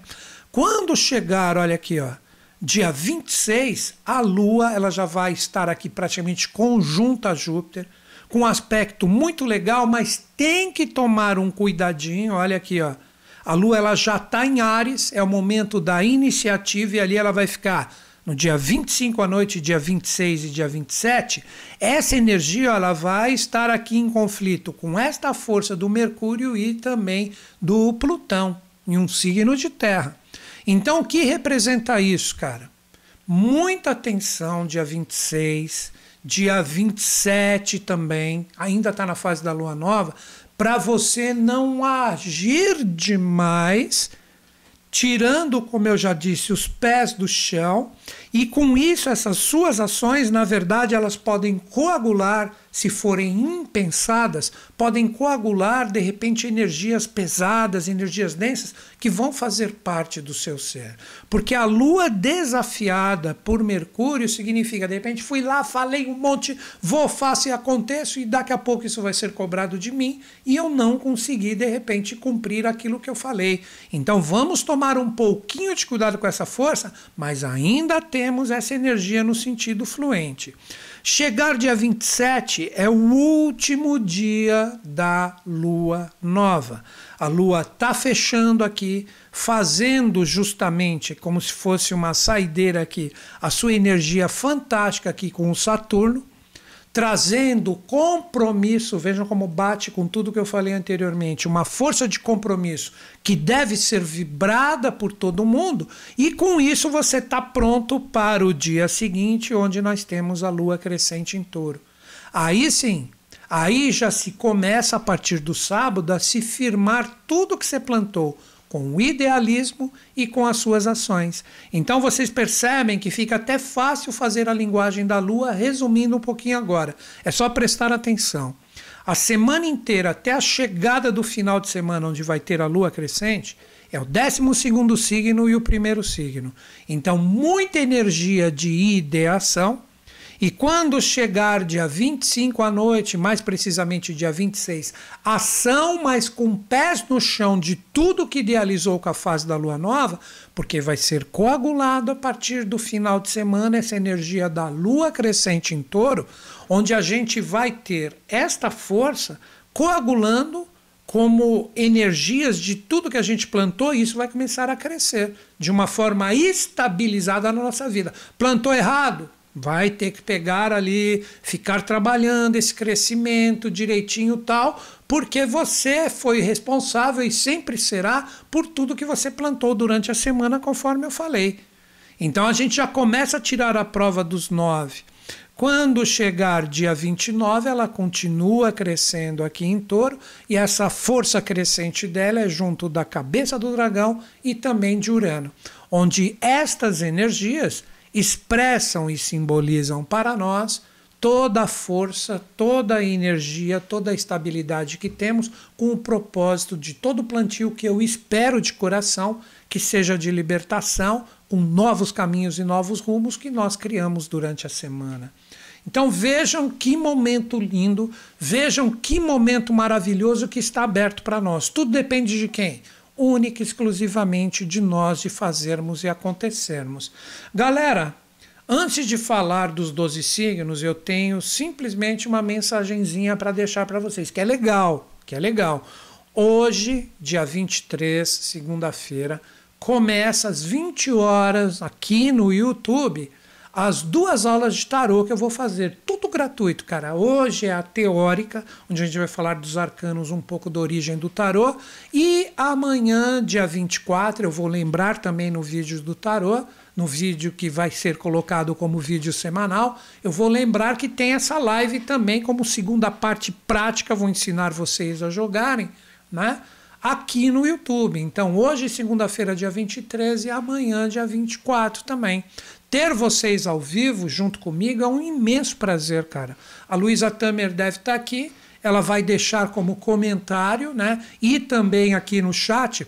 Quando chegar, olha aqui, ó, dia 26, a Lua ela já vai estar aqui praticamente conjunta a Júpiter, com um aspecto muito legal, mas tem que tomar um cuidadinho. Olha aqui, ó. A Lua ela já está em Ares, é o momento da iniciativa e ali ela vai ficar no dia 25 à noite, dia 26 e dia 27. Essa energia ela vai estar aqui em conflito com esta força do Mercúrio e também do Plutão, em um signo de Terra. Então, o que representa isso, cara? muita atenção dia 26, dia 27 também, ainda está na fase da lua nova, para você não agir demais, tirando, como eu já disse, os pés do chão, e com isso essas suas ações, na verdade, elas podem coagular se forem impensadas, podem coagular de repente energias pesadas, energias densas que vão fazer parte do seu ser. Porque a lua desafiada por Mercúrio significa, de repente, fui lá, falei um monte, vou, faço e aconteço, e daqui a pouco isso vai ser cobrado de mim e eu não consegui, de repente, cumprir aquilo que eu falei. Então vamos tomar um pouquinho de cuidado com essa força, mas ainda temos essa energia no sentido fluente. Chegar dia 27 é o último dia da lua nova. A lua está fechando aqui, fazendo justamente como se fosse uma saideira aqui, a sua energia fantástica aqui com o Saturno trazendo compromisso, vejam como bate com tudo que eu falei anteriormente, uma força de compromisso que deve ser vibrada por todo mundo, e com isso você está pronto para o dia seguinte, onde nós temos a lua crescente em touro. Aí sim, aí já se começa a partir do sábado a se firmar tudo que você plantou com o idealismo e com as suas ações. Então vocês percebem que fica até fácil fazer a linguagem da lua, resumindo um pouquinho agora. É só prestar atenção. A semana inteira, até a chegada do final de semana, onde vai ter a lua crescente, é o 12 signo e o primeiro signo. Então, muita energia de ideação e quando chegar dia 25 à noite, mais precisamente dia 26, ação, mas com pés no chão de tudo que idealizou com a fase da lua nova, porque vai ser coagulado a partir do final de semana essa energia da lua crescente em touro, onde a gente vai ter esta força coagulando como energias de tudo que a gente plantou, e isso vai começar a crescer de uma forma estabilizada na nossa vida. Plantou errado? Vai ter que pegar ali, ficar trabalhando esse crescimento direitinho tal, porque você foi responsável e sempre será por tudo que você plantou durante a semana, conforme eu falei. Então a gente já começa a tirar a prova dos nove. Quando chegar dia 29, ela continua crescendo aqui em touro, e essa força crescente dela é junto da cabeça do dragão e também de Urano, onde estas energias expressam e simbolizam para nós toda a força, toda a energia, toda a estabilidade que temos, com o propósito de todo plantio que eu espero de coração que seja de libertação, com novos caminhos e novos rumos que nós criamos durante a semana. Então vejam que momento lindo, vejam que momento maravilhoso que está aberto para nós. Tudo depende de quem? Única e exclusivamente de nós de fazermos e acontecermos. Galera, antes de falar dos 12 signos, eu tenho simplesmente uma mensagenzinha para deixar para vocês, que é legal, que é legal. Hoje, dia 23, segunda-feira, começa às 20 horas aqui no YouTube as duas aulas de tarô que eu vou fazer, tudo gratuito, cara. Hoje é a teórica, onde a gente vai falar dos arcanos, um pouco da origem do tarô, e amanhã, dia 24, eu vou lembrar também no vídeo do tarô, no vídeo que vai ser colocado como vídeo semanal, eu vou lembrar que tem essa live também como segunda parte prática, vou ensinar vocês a jogarem, né? Aqui no YouTube. Então, hoje, segunda-feira, dia 23, e amanhã, dia 24 também. Ter vocês ao vivo junto comigo é um imenso prazer, cara. A Luísa Tamer deve estar aqui, ela vai deixar como comentário, né? E também aqui no chat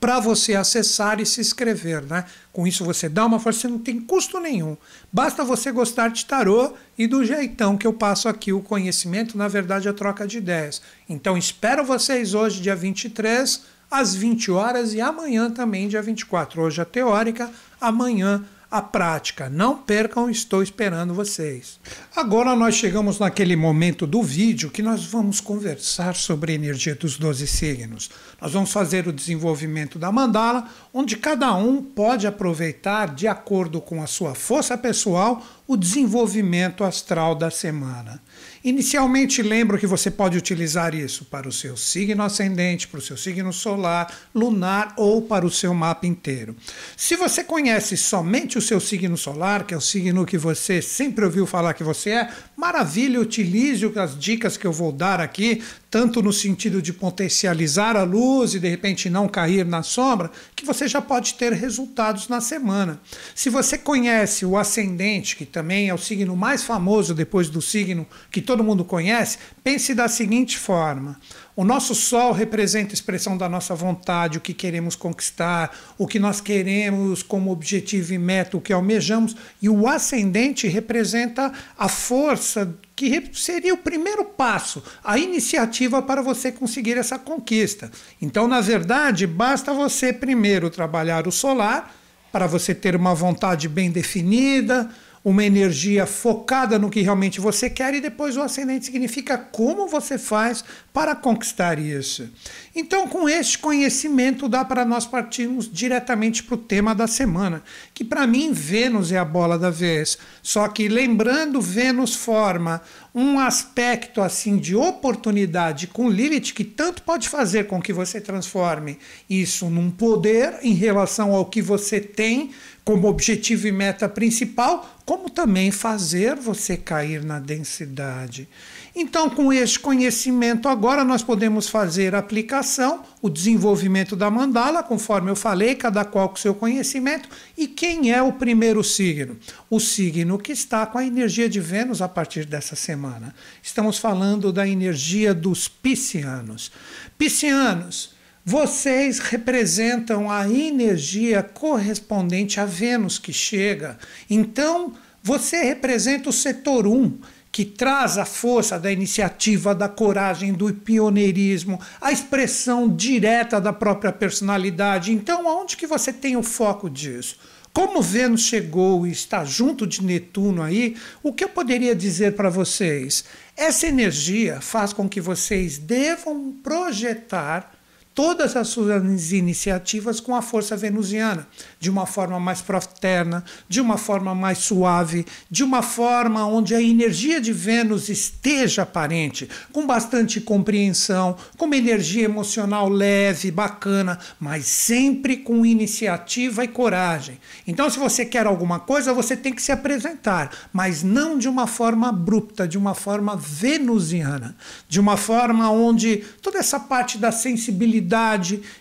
para você acessar e se inscrever, né? Com isso você dá uma força, não tem custo nenhum. Basta você gostar de tarô e do jeitão que eu passo aqui o conhecimento, na verdade a troca de ideias. Então espero vocês hoje, dia 23, às 20 horas e amanhã também, dia 24. Hoje a teórica, amanhã a prática. Não percam, estou esperando vocês. Agora nós chegamos naquele momento do vídeo que nós vamos conversar sobre a energia dos 12 signos. Nós vamos fazer o desenvolvimento da mandala, onde cada um pode aproveitar, de acordo com a sua força pessoal, o desenvolvimento astral da semana. Inicialmente, lembro que você pode utilizar isso para o seu signo ascendente, para o seu signo solar, lunar ou para o seu mapa inteiro. Se você conhece somente o seu signo solar, que é o signo que você sempre ouviu falar que você é, maravilha, utilize as dicas que eu vou dar aqui, tanto no sentido de potencializar a luz e de repente não cair na sombra, que você já pode ter resultados na semana. Se você conhece o ascendente, que também é o signo mais famoso depois do signo que todo mundo conhece, pense da seguinte forma: o nosso sol representa a expressão da nossa vontade, o que queremos conquistar, o que nós queremos como objetivo e meta, o que almejamos, e o ascendente representa a força que seria o primeiro passo, a iniciativa para você conseguir essa conquista. Então, na verdade, basta você primeiro trabalhar o solar para você ter uma vontade bem definida, uma energia focada no que realmente você quer, e depois o ascendente significa como você faz para conquistar isso. Então, com este conhecimento, dá para nós partirmos diretamente para o tema da semana, que para mim Vênus é a bola da vez. Só que lembrando, Vênus forma um aspecto assim de oportunidade com Lilith que tanto pode fazer com que você transforme isso num poder em relação ao que você tem como objetivo e meta principal, como também fazer você cair na densidade. Então, com este conhecimento, agora nós podemos fazer a aplicação, o desenvolvimento da mandala, conforme eu falei, cada qual com seu conhecimento. E quem é o primeiro signo? O signo que está com a energia de Vênus a partir dessa semana. Estamos falando da energia dos piscianos. Piscianos. Vocês representam a energia correspondente a Vênus que chega. Então, você representa o setor 1 que traz a força da iniciativa, da coragem, do pioneirismo, a expressão direta da própria personalidade. Então, aonde que você tem o foco disso? Como Vênus chegou e está junto de Netuno aí, o que eu poderia dizer para vocês? Essa energia faz com que vocês devam projetar todas as suas iniciativas com a força venusiana, de uma forma mais fraterna, de uma forma mais suave, de uma forma onde a energia de Vênus esteja aparente, com bastante compreensão, com uma energia emocional leve, bacana, mas sempre com iniciativa e coragem. Então, se você quer alguma coisa, você tem que se apresentar, mas não de uma forma abrupta, de uma forma venusiana, de uma forma onde toda essa parte da sensibilidade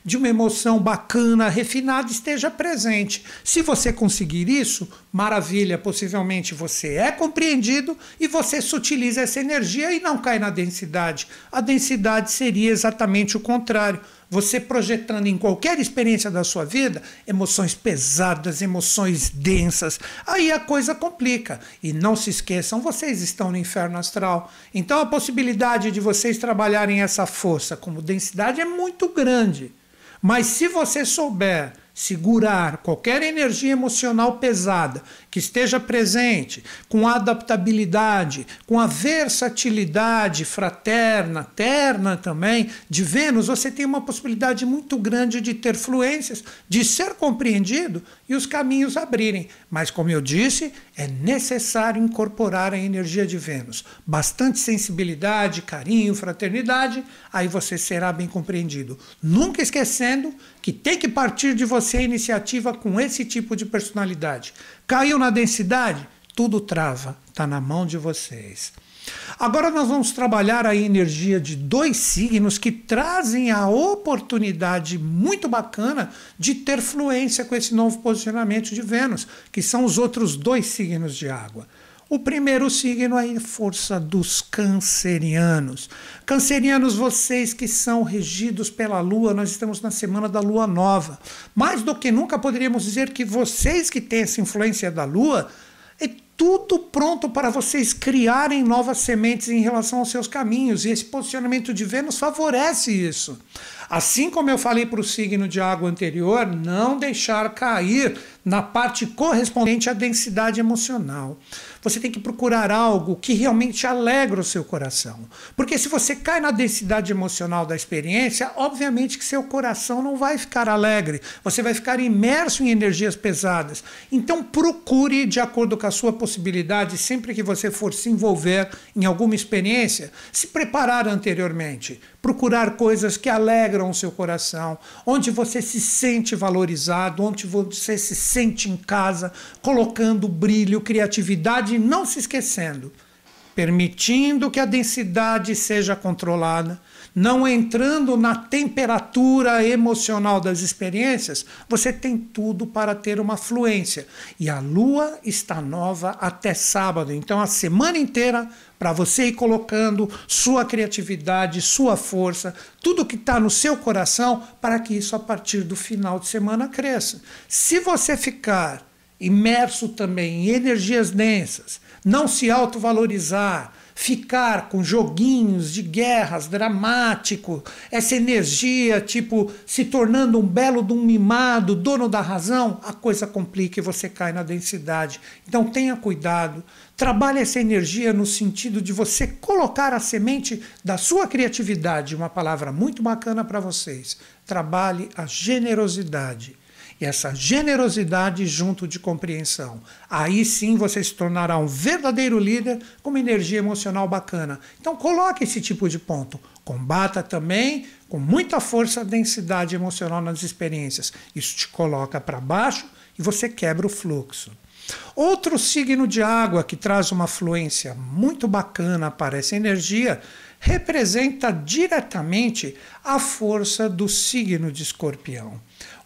de uma emoção bacana, refinada, esteja presente. Se você conseguir isso, maravilha, possivelmente você é compreendido e você sutiliza essa energia e não cai na densidade. A densidade seria exatamente o contrário você projetando em qualquer experiência da sua vida emoções pesadas, emoções densas, aí a coisa complica. E não se esqueçam, vocês estão no inferno astral. Então a possibilidade de vocês trabalharem essa força como densidade é muito grande. Mas se você souber segurar qualquer energia emocional pesada que esteja presente, com adaptabilidade, com a versatilidade fraterna, terna também de Vênus, você tem uma possibilidade muito grande de ter fluências, de ser compreendido e os caminhos abrirem. Mas, como eu disse, é necessário incorporar a energia de Vênus. Bastante sensibilidade, carinho, fraternidade, aí você será bem compreendido. Nunca esquecendo que tem que partir de você a iniciativa com esse tipo de personalidade. Caiu na densidade? Tudo trava, está na mão de vocês. Agora nós vamos trabalhar a energia de dois signos que trazem a oportunidade muito bacana de ter fluência com esse novo posicionamento de Vênus, que são os outros dois signos de água. O primeiro signo é a força dos cancerianos. Cancerianos, vocês que são regidos pela lua, nós estamos na semana da lua nova. Mais do que nunca poderíamos dizer que vocês que têm essa influência da lua, é tudo pronto para vocês criarem novas sementes em relação aos seus caminhos. E esse posicionamento de Vênus favorece isso. Assim como eu falei para o signo de água anterior, não deixar cair na parte correspondente à densidade emocional. Você tem que procurar algo que realmente alegra o seu coração. Porque se você cai na densidade emocional da experiência, obviamente que seu coração não vai ficar alegre. Você vai ficar imerso em energias pesadas. Então procure, de acordo com a sua possibilidade, sempre que você for se envolver em alguma experiência, se preparar anteriormente. Procurar coisas que alegram o seu coração, onde você se sente valorizado, onde você se sente em casa, colocando brilho, criatividade não se esquecendo, permitindo que a densidade seja controlada, não entrando na temperatura emocional das experiências, você tem tudo para ter uma fluência. E a lua está nova até sábado, então a semana inteira para você ir colocando sua criatividade, sua força, tudo que está no seu coração, para que isso a partir do final de semana cresça. Se você ficar imerso também em energias densas, não se autovalorizar, ficar com joguinhos de guerras dramático, essa energia tipo se tornando um belo de um mimado, dono da razão, a coisa complica e você cai na densidade. Então tenha cuidado, trabalhe essa energia no sentido de você colocar a semente da sua criatividade, uma palavra muito bacana para vocês. Trabalhe a generosidade e essa generosidade junto de compreensão. Aí sim você se tornará um verdadeiro líder com uma energia emocional bacana. Então coloque esse tipo de ponto. Combata também com muita força a densidade emocional nas experiências. Isso te coloca para baixo e você quebra o fluxo. Outro signo de água que traz uma fluência muito bacana para essa energia representa diretamente a força do signo de escorpião.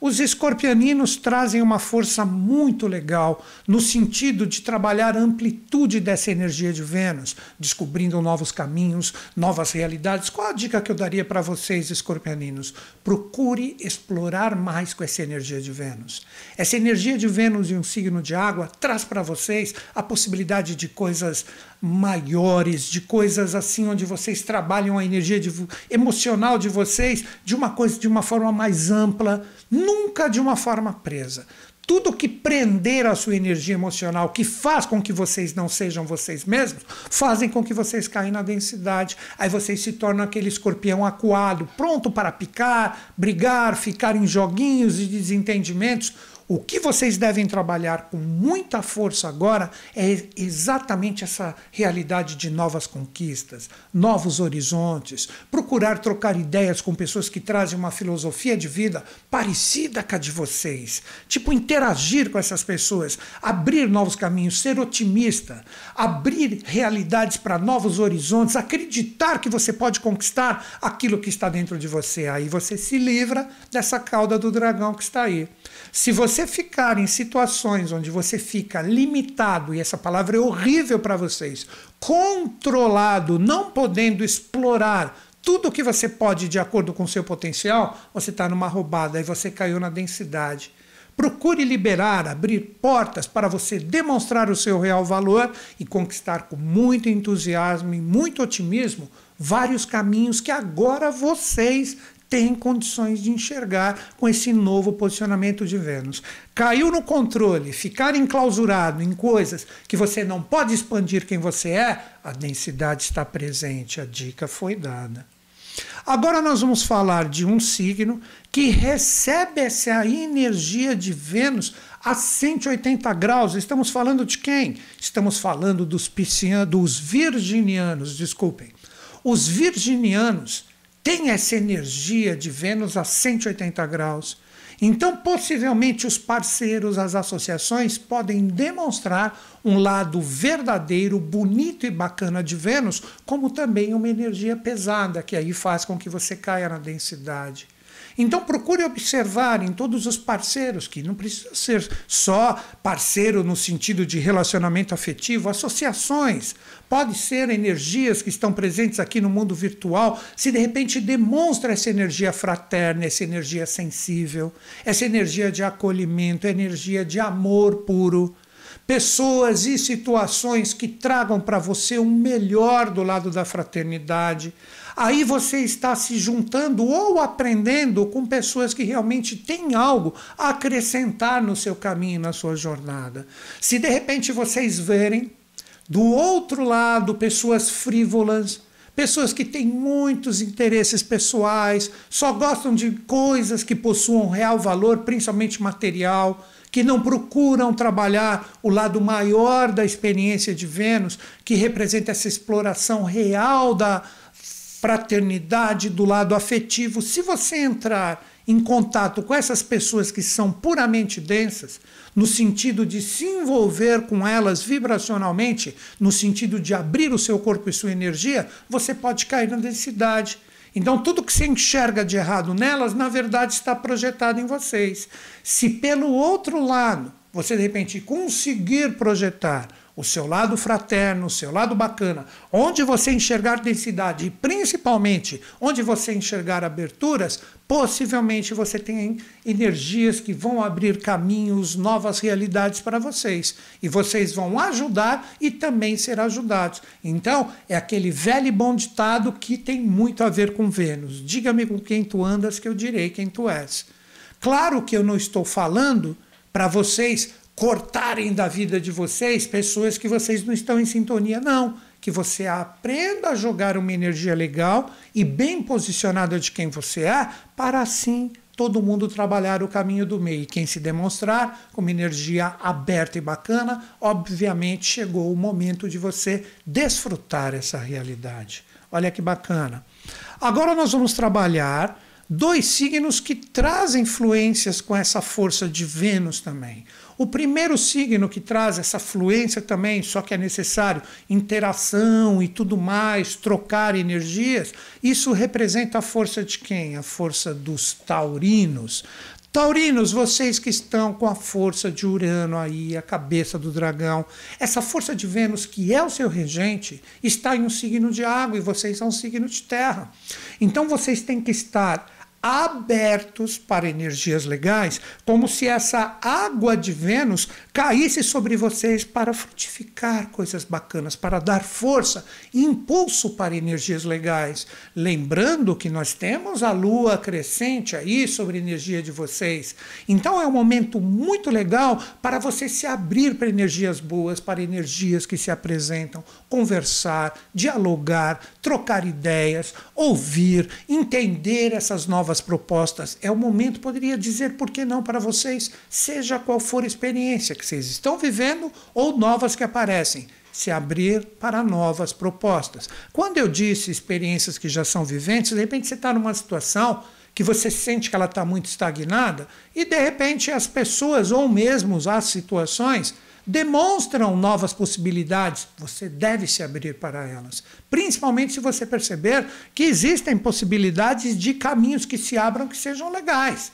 Os escorpianinos trazem uma força muito legal no sentido de trabalhar a amplitude dessa energia de Vênus, descobrindo novos caminhos, novas realidades. Qual a dica que eu daria para vocês, escorpianinos? Procure explorar mais com essa energia de Vênus. Essa energia de Vênus e um signo de água traz para vocês a possibilidade de coisas maiores, de coisas assim onde vocês trabalham a energia de, emocional de vocês de uma coisa de uma forma mais ampla, nunca de uma forma presa. Tudo que prender a sua energia emocional, que faz com que vocês não sejam vocês mesmos, fazem com que vocês caem na densidade. Aí vocês se tornam aquele escorpião acuado, pronto para picar, brigar, ficar em joguinhos e desentendimentos o que vocês devem trabalhar com muita força agora é exatamente essa realidade de novas conquistas, novos horizontes, procurar trocar ideias com pessoas que trazem uma filosofia de vida parecida com a de vocês. Tipo, interagir com essas pessoas, abrir novos caminhos, ser otimista, abrir realidades para novos horizontes, acreditar que você pode conquistar aquilo que está dentro de você. Aí você se livra dessa cauda do dragão que está aí. Se você ficar em situações onde você fica limitado, e essa palavra é horrível para vocês, controlado, não podendo explorar tudo o que você pode de acordo com o seu potencial, você está numa roubada e você caiu na densidade. Procure liberar, abrir portas para você demonstrar o seu real valor e conquistar com muito entusiasmo e muito otimismo vários caminhos que agora vocês tem condições de enxergar com esse novo posicionamento de Vênus. Caiu no controle, ficar enclausurado em coisas que você não pode expandir quem você é, a densidade está presente, a dica foi dada. Agora nós vamos falar de um signo que recebe essa energia de Vênus a 180 graus. Estamos falando de quem? Estamos falando dos piscianos, dos virginianos, desculpem. Os virginianos tem essa energia de Vênus a 180 graus. Então, possivelmente, os parceiros, as associações podem demonstrar um lado verdadeiro, bonito e bacana de Vênus, como também uma energia pesada, que aí faz com que você caia na densidade. Então procure observar em todos os parceiros, que não precisa ser só parceiro no sentido de relacionamento afetivo, associações, pode ser energias que estão presentes aqui no mundo virtual, se de repente demonstra essa energia fraterna, essa energia sensível, essa energia de acolhimento, energia de amor puro. Pessoas e situações que tragam para você o melhor do lado da fraternidade, aí você está se juntando ou aprendendo com pessoas que realmente têm algo a acrescentar no seu caminho, na sua jornada. Se de repente vocês verem do outro lado pessoas frívolas, pessoas que têm muitos interesses pessoais, só gostam de coisas que possuam real valor, principalmente material, que não procuram trabalhar o lado maior da experiência de Vênus, que representa essa exploração real da fraternidade, do lado afetivo. Se você entrar em contato com essas pessoas que são puramente densas, no sentido de se envolver com elas vibracionalmente, no sentido de abrir o seu corpo e sua energia, você pode cair na densidade. Então, tudo que você enxerga de errado nelas, na verdade, está projetado em vocês. Se pelo outro lado, você de repente conseguir projetar o seu lado fraterno, o seu lado bacana, onde você enxergar densidade e principalmente onde você enxergar aberturas, possivelmente você tem energias que vão abrir caminhos, novas realidades para vocês. E vocês vão ajudar e também ser ajudados. Então, é aquele velho e bom ditado que tem muito a ver com Vênus. Diga-me com quem tu andas, que eu direi quem tu és. Claro que eu não estou falando para vocês cortarem da vida de vocês pessoas que vocês não estão em sintonia, não. Que você aprenda a jogar uma energia legal e bem posicionada de quem você é, para assim todo mundo trabalhar o caminho do meio. E quem se demonstrar com uma energia aberta e bacana, obviamente chegou o momento de você desfrutar essa realidade. Olha que bacana. Agora nós vamos trabalhar dois signos que trazem influências com essa força de Vênus também. O primeiro signo que traz essa fluência também, só que é necessário interação e tudo mais, trocar energias, isso representa a força de quem? A força dos taurinos. Taurinos, vocês que estão com a força de Urano aí, a cabeça do dragão, essa força de Vênus, que é o seu regente, está em um signo de água e vocês são um signo de terra. Então vocês têm que estar abertos para energias legais, como se essa água de Vênus caísse sobre vocês para frutificar coisas bacanas, para dar força e impulso para energias legais. Lembrando que nós temos a lua crescente aí sobre a energia de vocês. Então é um momento muito legal para você se abrir para energias boas, para energias que se apresentam, conversar, dialogar, trocar ideias, ouvir, entender essas novas novas propostas. É o momento, poderia dizer, por que não para vocês, seja qual for a experiência que vocês estão vivendo ou novas que aparecem se abrir para novas propostas. Quando eu disse experiências que já são viventes, de repente você está numa situação que você sente que ela está muito estagnada e de repente as pessoas ou mesmo as situações demonstram novas possibilidades, você deve se abrir para elas. Principalmente se você perceber que existem possibilidades de caminhos que se abram que sejam legais.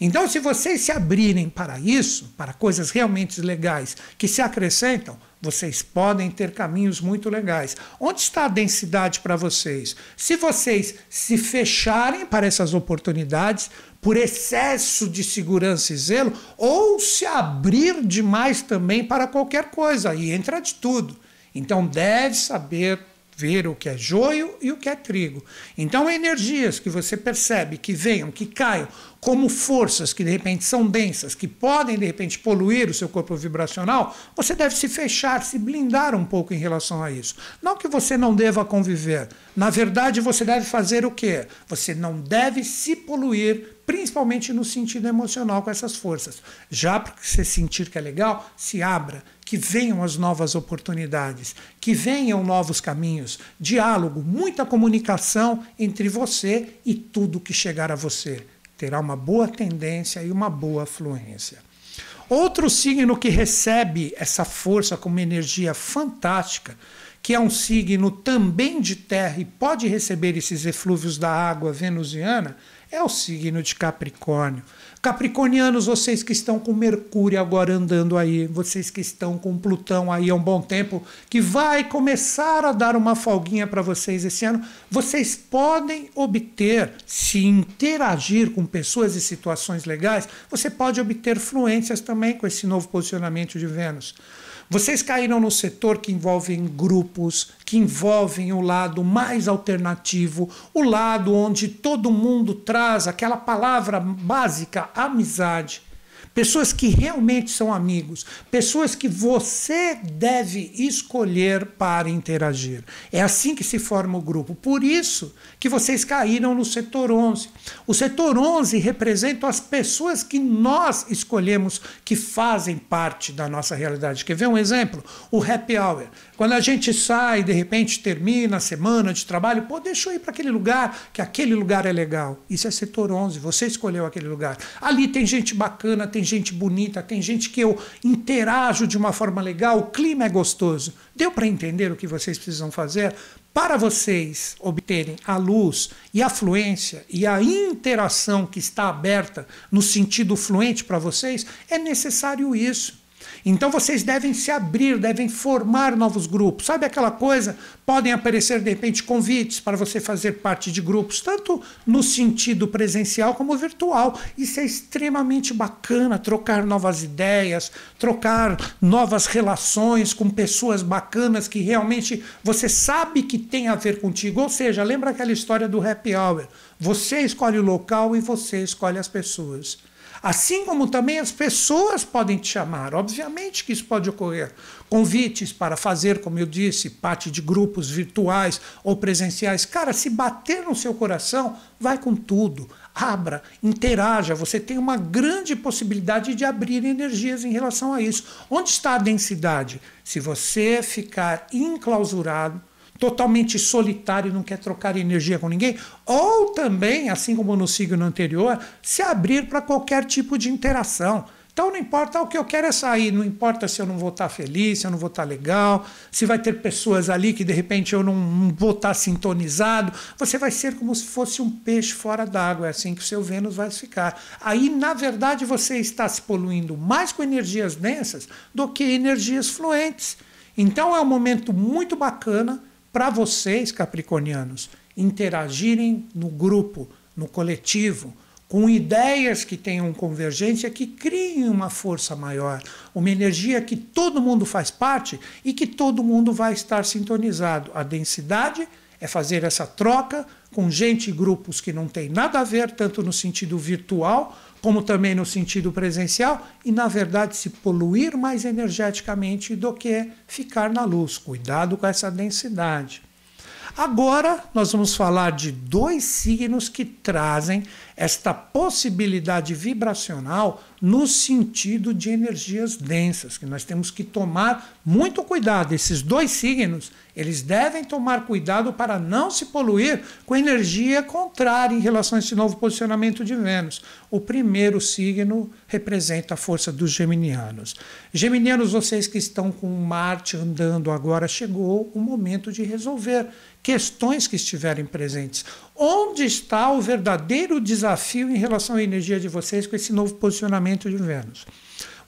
Então, se vocês se abrirem para isso, para coisas realmente legais que se acrescentam, vocês podem ter caminhos muito legais. Onde está a densidade para vocês? Se vocês se fecharem para essas oportunidades, por excesso de segurança e zelo, ou se abrir demais também para qualquer coisa, e entra de tudo. Então deve saber ver o que é joio e o que é trigo. Então, energias que você percebe que venham, que caiam, como forças que de repente são densas, que podem de repente poluir o seu corpo vibracional, você deve se fechar, se blindar um pouco em relação a isso. Não que você não deva conviver. Na verdade, você deve fazer o quê? Você não deve se poluir principalmente no sentido emocional com essas forças. Já para você sentir que é legal, se abra, que venham as novas oportunidades, que venham novos caminhos, diálogo, muita comunicação entre você e tudo que chegar a você. Terá uma boa tendência e uma boa fluência. Outro signo que recebe essa força como energia fantástica, que é um signo também de terra e pode receber esses eflúvios da água venusiana, é o signo de Capricórnio. Capricornianos, vocês que estão com Mercúrio agora andando aí, vocês que estão com Plutão aí há um bom tempo, que vai começar a dar uma folguinha para vocês esse ano, vocês podem obter, se interagir com pessoas e situações legais, você pode obter fluências também com esse novo posicionamento de Vênus. Vocês caíram no setor que envolve grupos, que envolvem o lado mais alternativo, o lado onde todo mundo traz aquela palavra básica, amizade. Pessoas que realmente são amigos, pessoas que você deve escolher para interagir. É assim que se forma o grupo. Por isso que vocês caíram no setor 11. O setor 11 representa as pessoas que nós escolhemos que fazem parte da nossa realidade. Quer ver um exemplo? O happy hour. Quando a gente sai, de repente termina a semana de trabalho, pô, deixa eu ir para aquele lugar, que aquele lugar é legal. Isso é setor 11, você escolheu aquele lugar. Ali tem gente bacana, tem gente bonita, tem gente que eu interajo de uma forma legal, o clima é gostoso. Deu para entender o que vocês precisam fazer? Para vocês obterem a luz e a fluência e a interação que está aberta no sentido fluente para vocês, é necessário isso. Então vocês devem se abrir, devem formar novos grupos. Sabe aquela coisa? Podem aparecer de repente convites para você fazer parte de grupos, tanto no sentido presencial como virtual. Isso é extremamente bacana, trocar novas ideias, trocar novas relações com pessoas bacanas que realmente você sabe que tem a ver contigo. Ou seja, lembra aquela história do happy hour? Você escolhe o local e você escolhe as pessoas. Assim como também as pessoas podem te chamar. Obviamente que isso pode ocorrer. Convites para fazer, como eu disse, parte de grupos virtuais ou presenciais. Cara, se bater no seu coração, vai com tudo. Abra, interaja. Você tem uma grande possibilidade de abrir energias em relação a isso. Onde está a densidade? Se você ficar enclausurado, totalmente solitário e não quer trocar energia com ninguém, ou também, assim como no signo anterior, se abrir para qualquer tipo de interação. Então não importa, o que eu quero é sair, não importa se eu não vou estar feliz, se eu não vou estar legal, se vai ter pessoas ali que de repente eu não, vou estar sintonizado, você vai ser como se fosse um peixe fora d'água, é assim que o seu Vênus vai ficar. Aí, na verdade, você está se poluindo mais com energias densas do que energias fluentes. Então é um momento muito bacana para vocês, capricornianos, interagirem no grupo, no coletivo, com ideias que tenham convergência, que criem uma força maior, uma energia que todo mundo faz parte e que todo mundo vai estar sintonizado. A densidade é fazer essa troca com gente e grupos que não tem nada a ver, tanto no sentido virtual como também no sentido presencial, e na verdade se poluir mais energeticamente do que ficar na luz. Cuidado com essa densidade. Agora nós vamos falar de dois signos que trazem esta possibilidade vibracional no sentido de energias densas, que nós temos que tomar muito cuidado. Esses dois signos, eles devem tomar cuidado para não se poluir com energia contrária em relação a esse novo posicionamento de Vênus. O primeiro signo representa a força dos geminianos. Geminianos, vocês que estão com Marte andando agora, chegou o momento de resolver questões que estiverem presentes. Onde está o verdadeiro desafio em relação à energia de vocês com esse novo posicionamento de Vênus?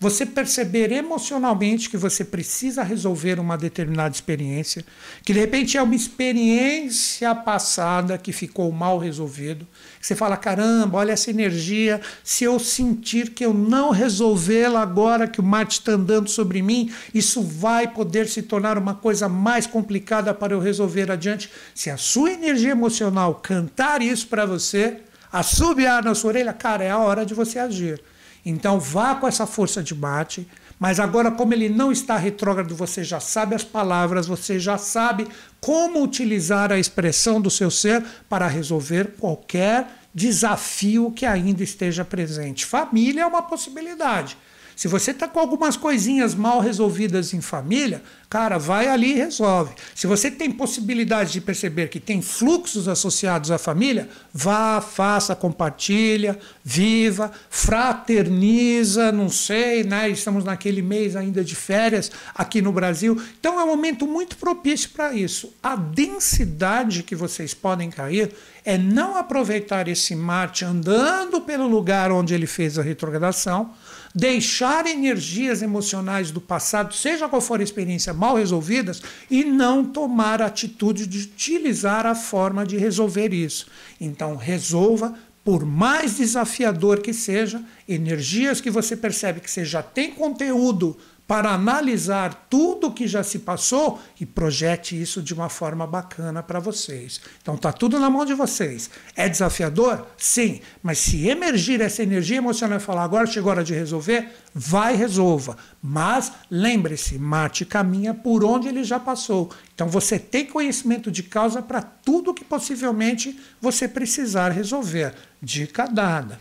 Você perceber emocionalmente que você precisa resolver uma determinada experiência, que de repente é uma experiência passada que ficou mal resolvido. Você fala: caramba, olha essa energia. Se eu sentir que eu não resolvê-la agora que o Marte está andando sobre mim, isso vai poder se tornar uma coisa mais complicada para eu resolver adiante. Se a sua energia emocional cantar isso para você, assobiar na sua orelha, cara, é a hora de você agir. Então vá com essa força de bate, mas agora, como ele não está retrógrado, você já sabe as palavras, você já sabe como utilizar a expressão do seu ser para resolver qualquer desafio que ainda esteja presente. Família é uma possibilidade. Se você está com algumas coisinhas mal resolvidas em família, cara, vai ali e resolve. Se você tem possibilidade de perceber que tem fluxos associados à família, vá, faça, compartilha, viva, fraterniza, não sei, né? Estamos naquele mês ainda de férias aqui no Brasil. Então é um momento muito propício para isso. A densidade que vocês podem cair é não aproveitar esse Marte andando pelo lugar onde ele fez a retrogradação deixar energias emocionais do passado, seja qual for a experiência, mal resolvidas, e não tomar a atitude de utilizar a forma de resolver isso. Então, resolva, por mais desafiador que seja, energias que você percebe que você já tem conteúdo para analisar tudo que já se passou e projete isso de uma forma bacana para vocês. Então tá tudo na mão de vocês. É desafiador? Sim, mas se emergir essa energia emocional e falar agora chegou a hora de resolver, vai resolva. Mas lembre-se, Marte caminha por onde ele já passou. Então você tem conhecimento de causa para tudo que possivelmente você precisar resolver. Dica dada.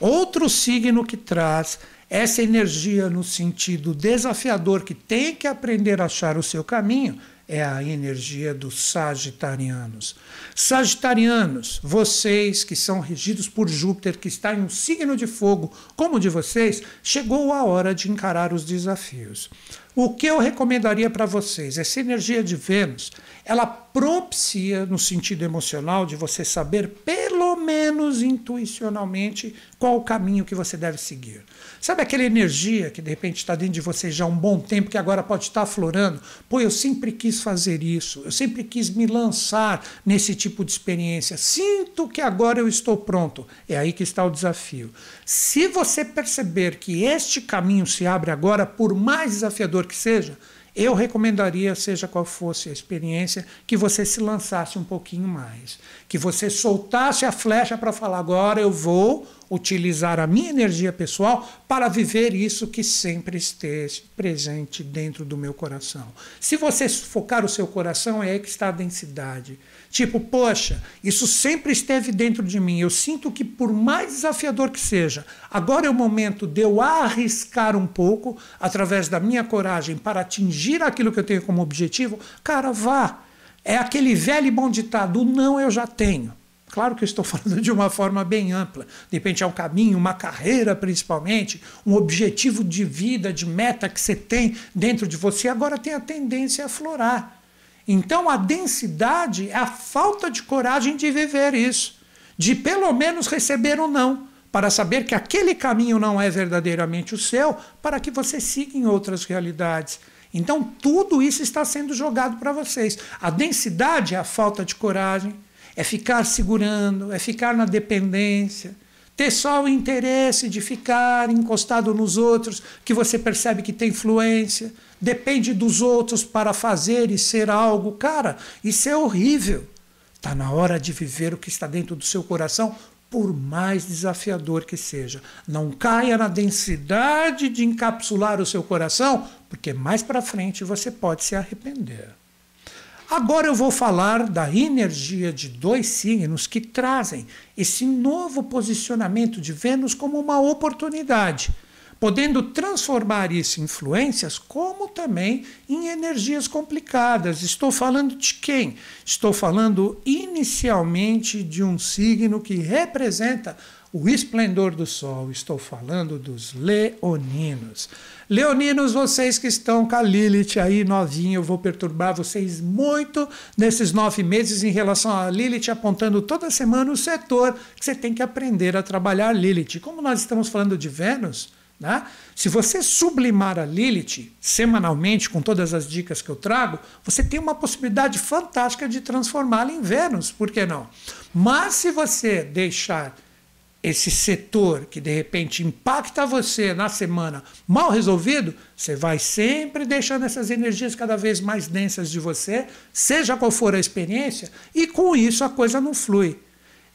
Outro signo que traz essa energia no sentido desafiador que tem que aprender a achar o seu caminho é a energia dos sagitarianos. Sagitarianos, vocês que são regidos por Júpiter, que está em um signo de fogo como o de vocês, chegou a hora de encarar os desafios. O que eu recomendaria para vocês? Essa energia de Vênus, ela propicia, no sentido emocional, de você saber, pelo menos intuicionalmente, qual o caminho que você deve seguir. Sabe aquela energia que de repente está dentro de você já há um bom tempo, que agora pode estar aflorando? Pô, eu sempre quis fazer isso, eu sempre quis me lançar nesse tipo de experiência. Sinto que agora eu estou pronto. É aí que está o desafio. Se você perceber que este caminho se abre agora, por mais desafiador que seja, eu recomendaria, seja qual fosse a experiência, que você se lançasse um pouquinho mais. Que você soltasse a flecha para falar: agora eu vou utilizar a minha energia pessoal para viver isso que sempre esteja presente dentro do meu coração. Se você focar o seu coração, é aí que está a densidade. Tipo, poxa, isso sempre esteve dentro de mim. Eu sinto que, por mais desafiador que seja, agora é o momento de eu arriscar um pouco através da minha coragem para atingir aquilo que eu tenho como objetivo. Cara, vá. É aquele velho e bom ditado: o não eu já tenho. Claro que eu estou falando de uma forma bem ampla. De repente é um caminho, uma carreira principalmente, um objetivo de vida, de meta que você tem dentro de você, agora tem a tendência a florar. Então a densidade é a falta de coragem de viver isso, de pelo menos receber um não, para saber que aquele caminho não é verdadeiramente o seu, para que você siga em outras realidades. Então tudo isso está sendo jogado para vocês. A densidade é a falta de coragem, é ficar segurando, é ficar na dependência, ter só o interesse de ficar encostado nos outros, que você percebe que tem influência, depende dos outros para fazer e ser algo. Cara, isso é horrível. Está na hora de viver o que está dentro do seu coração, por mais desafiador que seja. Não caia na densidade de encapsular o seu coração, porque mais para frente você pode se arrepender. Agora eu vou falar da energia de dois signos que trazem esse novo posicionamento de Vênus como uma oportunidade, podendo transformar isso em influências, como também em energias complicadas. Estou falando de quem? Estou falando inicialmente de um signo que representa o esplendor do sol. Estou falando dos leoninos. Leoninos, vocês que estão com a Lilith aí novinha, eu vou perturbar vocês muito nesses nove meses em relação a Lilith, apontando toda semana o setor que você tem que aprender a trabalhar Lilith. Como nós estamos falando de Vênus, né? Se você sublimar a Lilith semanalmente com todas as dicas que eu trago, você tem uma possibilidade fantástica de transformá-la em Vênus, por que não? Mas se você deixar esse setor que de repente impacta você na semana mal resolvido, você vai sempre deixando essas energias cada vez mais densas de você, seja qual for a experiência, e com isso a coisa não flui.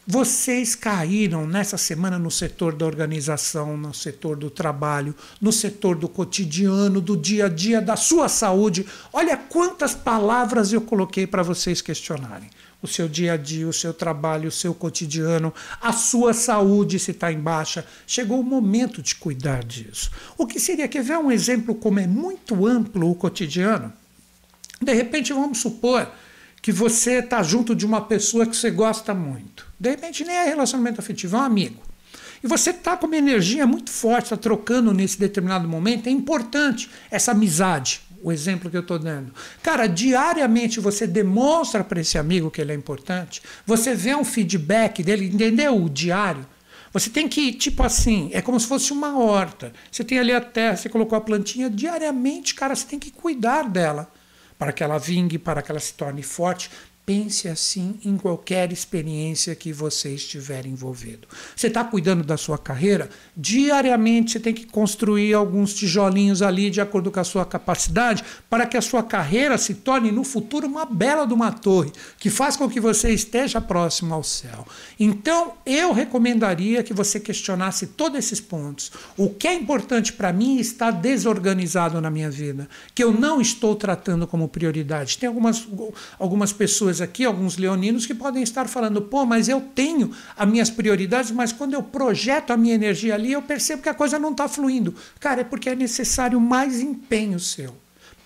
Vocês caíram nessa semana no setor da organização, no setor do trabalho, no setor do cotidiano, do dia a dia, da sua saúde. Olha quantas palavras eu coloquei para vocês questionarem o seu dia a dia, o seu trabalho, o seu cotidiano, a sua saúde se está em baixa. Chegou o momento de cuidar disso. O que seria, quer ver um exemplo como é muito amplo o cotidiano? De repente, vamos supor que você está junto de uma pessoa que você gosta muito. De repente, nem é relacionamento afetivo, é um amigo. E você está com uma energia muito forte, está trocando nesse determinado momento. É importante essa amizade o exemplo que eu estou dando. Cara, diariamente você demonstra para esse amigo que ele é importante, você vê um feedback dele, entendeu? O diário. Você tem que, tipo assim, é como se fosse uma horta. Você tem ali a terra, você colocou a plantinha, diariamente, cara, você tem que cuidar dela para que ela vingue, para que ela se torne forte, Pense assim em qualquer experiência que você estiver envolvido. Você está cuidando da sua carreira? Diariamente você tem que construir alguns tijolinhos ali de acordo com a sua capacidade para que a sua carreira se torne no futuro uma bela de uma torre que faz com que você esteja próximo ao céu. Então eu recomendaria que você questionasse todos esses pontos. O que é importante para mim está desorganizado na minha vida, que eu não estou tratando como prioridade. Tem algumas, algumas pessoas pessoas aqui, alguns leoninos, que podem estar falando: pô, mas eu tenho as minhas prioridades, mas quando eu projeto a minha energia ali, eu percebo que a coisa não está fluindo. Cara, é porque é necessário mais empenho seu,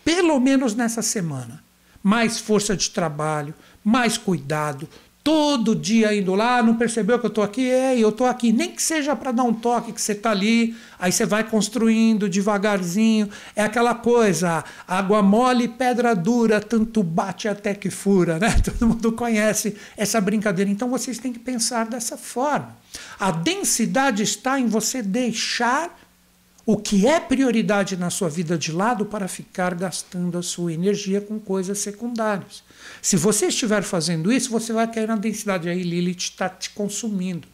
pelo menos nessa semana. Mais força de trabalho, mais cuidado, todo dia indo lá, não percebeu que eu estou aqui? É, eu estou aqui. Nem que seja para dar um toque que você está ali, aí você vai construindo devagarzinho. É aquela coisa, água mole, pedra dura, tanto bate até que fura, né? Todo mundo conhece essa brincadeira. Então vocês têm que pensar dessa forma. A densidade está em você deixar o que é prioridade na sua vida de lado para ficar gastando a sua energia com coisas secundárias. Se você estiver fazendo isso, você vai cair na densidade. Aí Lilith está te consumindo.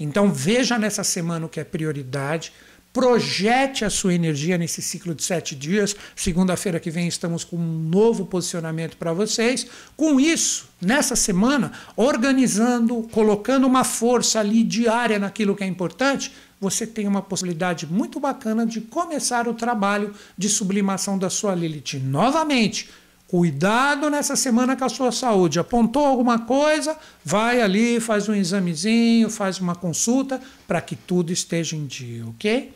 Então veja nessa semana o que é prioridade, projete a sua energia nesse ciclo de sete dias. Segunda-feira que vem estamos com um novo posicionamento para vocês. Com isso, nessa semana, organizando, colocando uma força ali diária naquilo que é importante, você tem uma possibilidade muito bacana de começar o trabalho de sublimação da sua Lilith. Novamente, cuidado nessa semana com a sua saúde. Apontou alguma coisa, vai ali, faz um examezinho, faz uma consulta para que tudo esteja em dia, ok?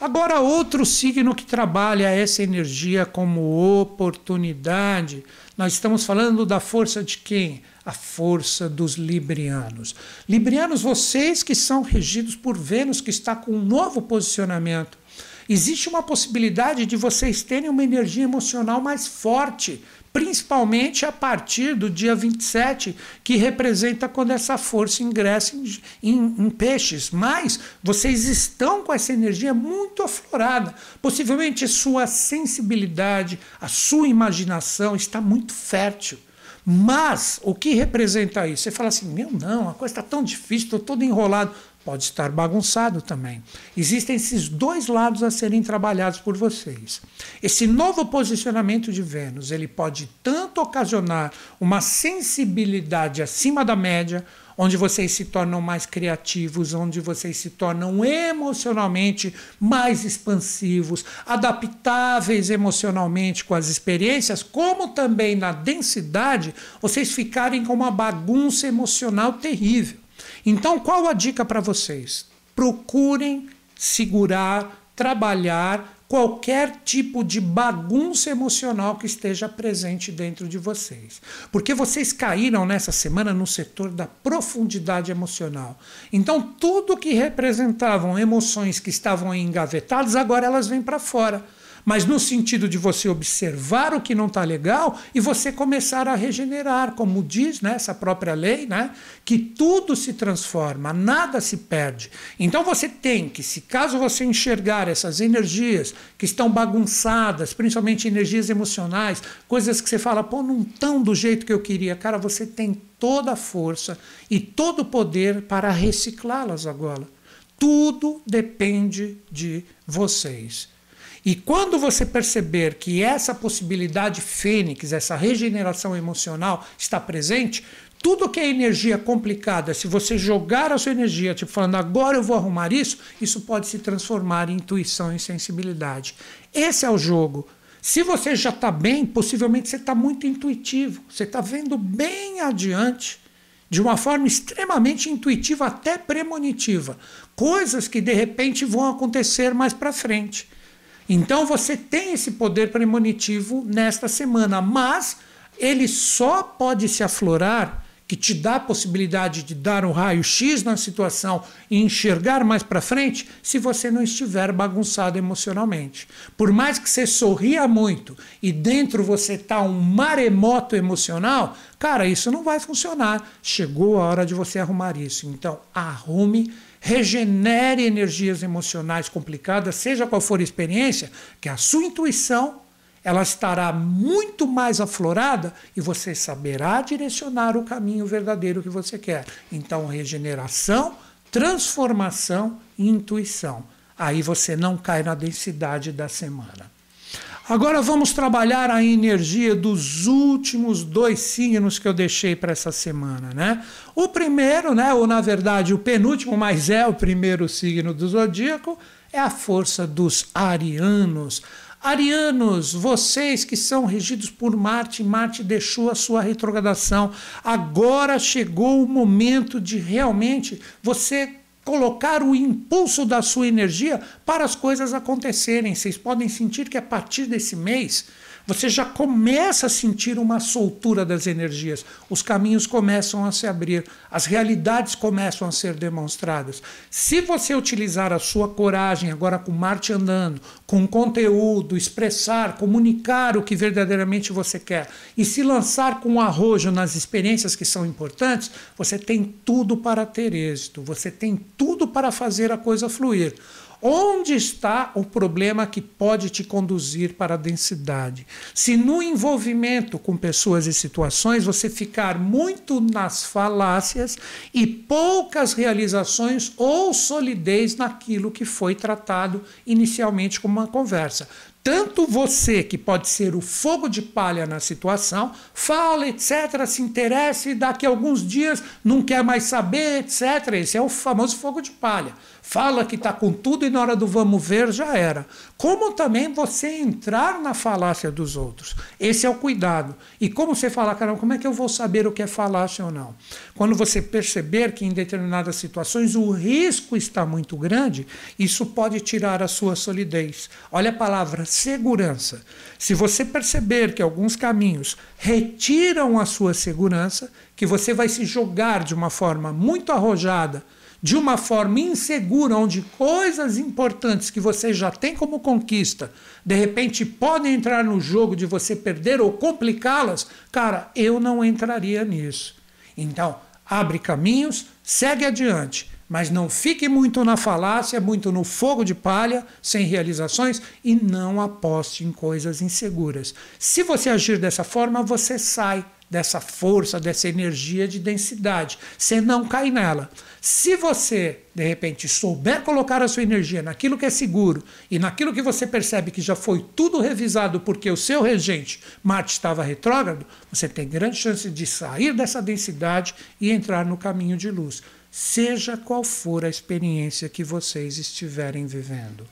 Agora, outro signo que trabalha essa energia como oportunidade, nós estamos falando da força de quem? a força dos librianos. Librianos, vocês que são regidos por Vênus, que está com um novo posicionamento. Existe uma possibilidade de vocês terem uma energia emocional mais forte, principalmente a partir do dia 27, que representa quando essa força ingressa em, em, em, peixes. Mas vocês estão com essa energia muito aflorada. Possivelmente sua sensibilidade, a sua imaginação está muito fértil. Mas o que representa isso? Você fala assim: meu, não, a coisa está tão difícil, estou todo enrolado. Pode estar bagunçado também. Existem esses dois lados a serem trabalhados por vocês. Esse novo posicionamento de Vênus, ele pode tanto ocasionar uma sensibilidade acima da média, onde vocês se tornam mais criativos, onde vocês se tornam emocionalmente mais expansivos, adaptáveis emocionalmente com as experiências, como também na densidade, vocês ficarem com uma bagunça emocional terrível. Então, qual a dica para vocês? Procurem segurar, trabalhar qualquer tipo de bagunça emocional que esteja presente dentro de vocês. Porque vocês caíram nessa semana no setor da profundidade emocional. Então, tudo que representavam emoções que estavam engavetadas, agora elas vêm para fora mas no sentido de você observar o que não está legal e você começar a regenerar, como diz né, essa própria lei, né, que tudo se transforma, nada se perde. Então você tem que, se caso você enxergar essas energias que estão bagunçadas, principalmente energias emocionais, coisas que você fala, pô, não estão do jeito que eu queria, cara, você tem toda a força e todo o poder para reciclá-las agora. Tudo depende de vocês. E quando você perceber que essa possibilidade fênix, essa regeneração emocional está presente, tudo que é energia complicada, se você jogar a sua energia, tipo falando agora eu vou arrumar isso, isso pode se transformar em intuição e sensibilidade. Esse é o jogo. Se você já está bem, possivelmente você está muito intuitivo, você está vendo bem adiante, de uma forma extremamente intuitiva, até premonitiva, coisas que de repente vão acontecer mais para frente. Então você tem esse poder premonitivo nesta semana, mas ele só pode se aflorar, que te dá a possibilidade de dar um raio-x na situação e enxergar mais para frente, se você não estiver bagunçado emocionalmente. Por mais que você sorria muito e dentro você tá um maremoto emocional, cara, isso não vai funcionar. Chegou a hora de você arrumar isso. Então, arrume regenere energias emocionais complicadas, seja qual for a experiência, que a sua intuição ela estará muito mais aflorada e você saberá direcionar o caminho verdadeiro que você quer. Então, regeneração, transformação e intuição. Aí você não cai na densidade da semana. Agora vamos trabalhar a energia dos últimos dois signos que eu deixei para essa semana, né? O primeiro, né, ou na verdade o penúltimo, mas é o primeiro signo do zodíaco, é a força dos arianos. Arianos, vocês que são regidos por Marte, Marte deixou a sua retrogradação. Agora chegou o momento de realmente você colocar o impulso da sua energia para as coisas acontecerem. Vocês podem sentir que a partir desse mês você já começa a sentir uma soltura das energias, os caminhos começam a se abrir, as realidades começam a ser demonstradas. Se você utilizar a sua coragem, agora com Marte andando, com conteúdo, expressar, comunicar o que verdadeiramente você quer e se lançar com arrojo nas experiências que são importantes, você tem tudo para ter êxito, você tem tudo para fazer a coisa fluir. Onde está o problema que pode te conduzir para a densidade? Se no envolvimento com pessoas e situações você ficar muito nas falácias e poucas realizações ou solidez naquilo que foi tratado inicialmente como uma conversa tanto você, que pode ser o fogo de palha na situação, fala, etc., se interessa e daqui a alguns dias não quer mais saber, etc. Esse é o famoso fogo de palha. Fala que está com tudo e na hora do vamos ver já era. Como também você entrar na falácia dos outros. Esse é o cuidado. E como você fala, caramba, como é que eu vou saber o que é falácia ou não? Quando você perceber que em determinadas situações o risco está muito grande, isso pode tirar a sua solidez. Olha a palavra segurança. Se você perceber que alguns caminhos retiram a sua segurança, que você vai se jogar de uma forma muito arrojada de uma forma insegura, onde coisas importantes que você já tem como conquista, de repente podem entrar no jogo de você perder ou complicá-las, cara, eu não entraria nisso. Então, abre caminhos, segue adiante, mas não fique muito na falácia, muito no fogo de palha, sem realizações e não aposte em coisas inseguras. Se você agir dessa forma, você sai dessa força, dessa energia de densidade. Você não cai nela. Se você, de repente, souber colocar a sua energia naquilo que é seguro e naquilo que você percebe que já foi tudo revisado porque o seu regente, Marte, estava retrógrado, você tem grande chance de sair dessa densidade e entrar no caminho de luz. Seja qual for a experiência que vocês estiverem vivendo.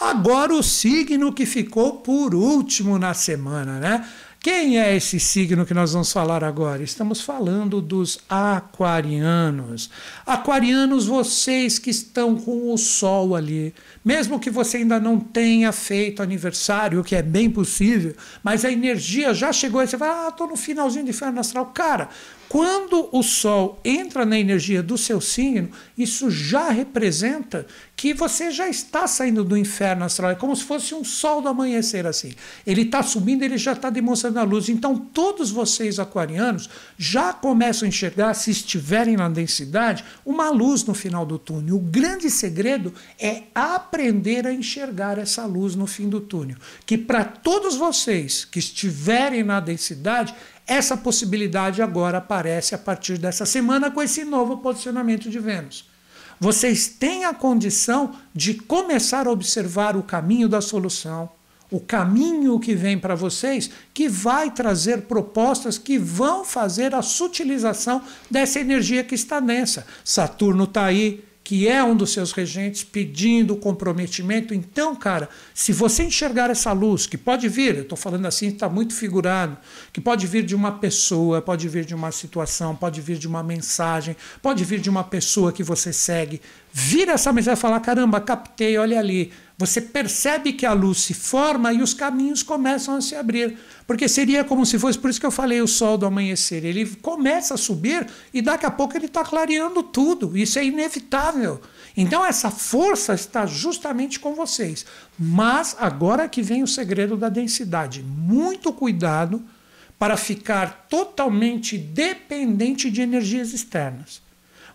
Agora, o signo que ficou por último na semana, né? Quem é esse signo que nós vamos falar agora? Estamos falando dos aquarianos. Aquarianos, vocês que estão com o sol ali, mesmo que você ainda não tenha feito aniversário, o que é bem possível, mas a energia já chegou e você fala, ah, estou no finalzinho de inferno astral. Cara, quando o Sol entra na energia do seu signo, isso já representa que você já está saindo do inferno astral. É como se fosse um sol do amanhecer assim. Ele está subindo, ele já está demonstrando a luz. Então, todos vocês aquarianos já começam a enxergar, se estiverem na densidade, uma luz no final do túnel. O grande segredo é aprender a enxergar essa luz no fim do túnel. Que para todos vocês que estiverem na densidade, essa possibilidade agora aparece a partir dessa semana com esse novo posicionamento de Vênus. Vocês têm a condição de começar a observar o caminho da solução, o caminho que vem para vocês, que vai trazer propostas que vão fazer a sutilização dessa energia que está densa. Saturno está aí, que é um dos seus regentes, pedindo comprometimento. Então, cara, se você enxergar essa luz, que pode vir, eu estou falando assim, está muito figurado, que pode vir de uma pessoa, pode vir de uma situação, pode vir de uma mensagem, pode vir de uma pessoa que você segue, vira essa mensagem e fala: caramba, captei, olha ali você percebe que a luz se forma e os caminhos começam a se abrir. Porque seria como se fosse, por isso que eu falei o sol do amanhecer. Ele começa a subir e daqui a pouco ele está clareando tudo. Isso é inevitável. Então essa força está justamente com vocês. Mas agora que vem o segredo da densidade. Muito cuidado para ficar totalmente dependente de energias externas.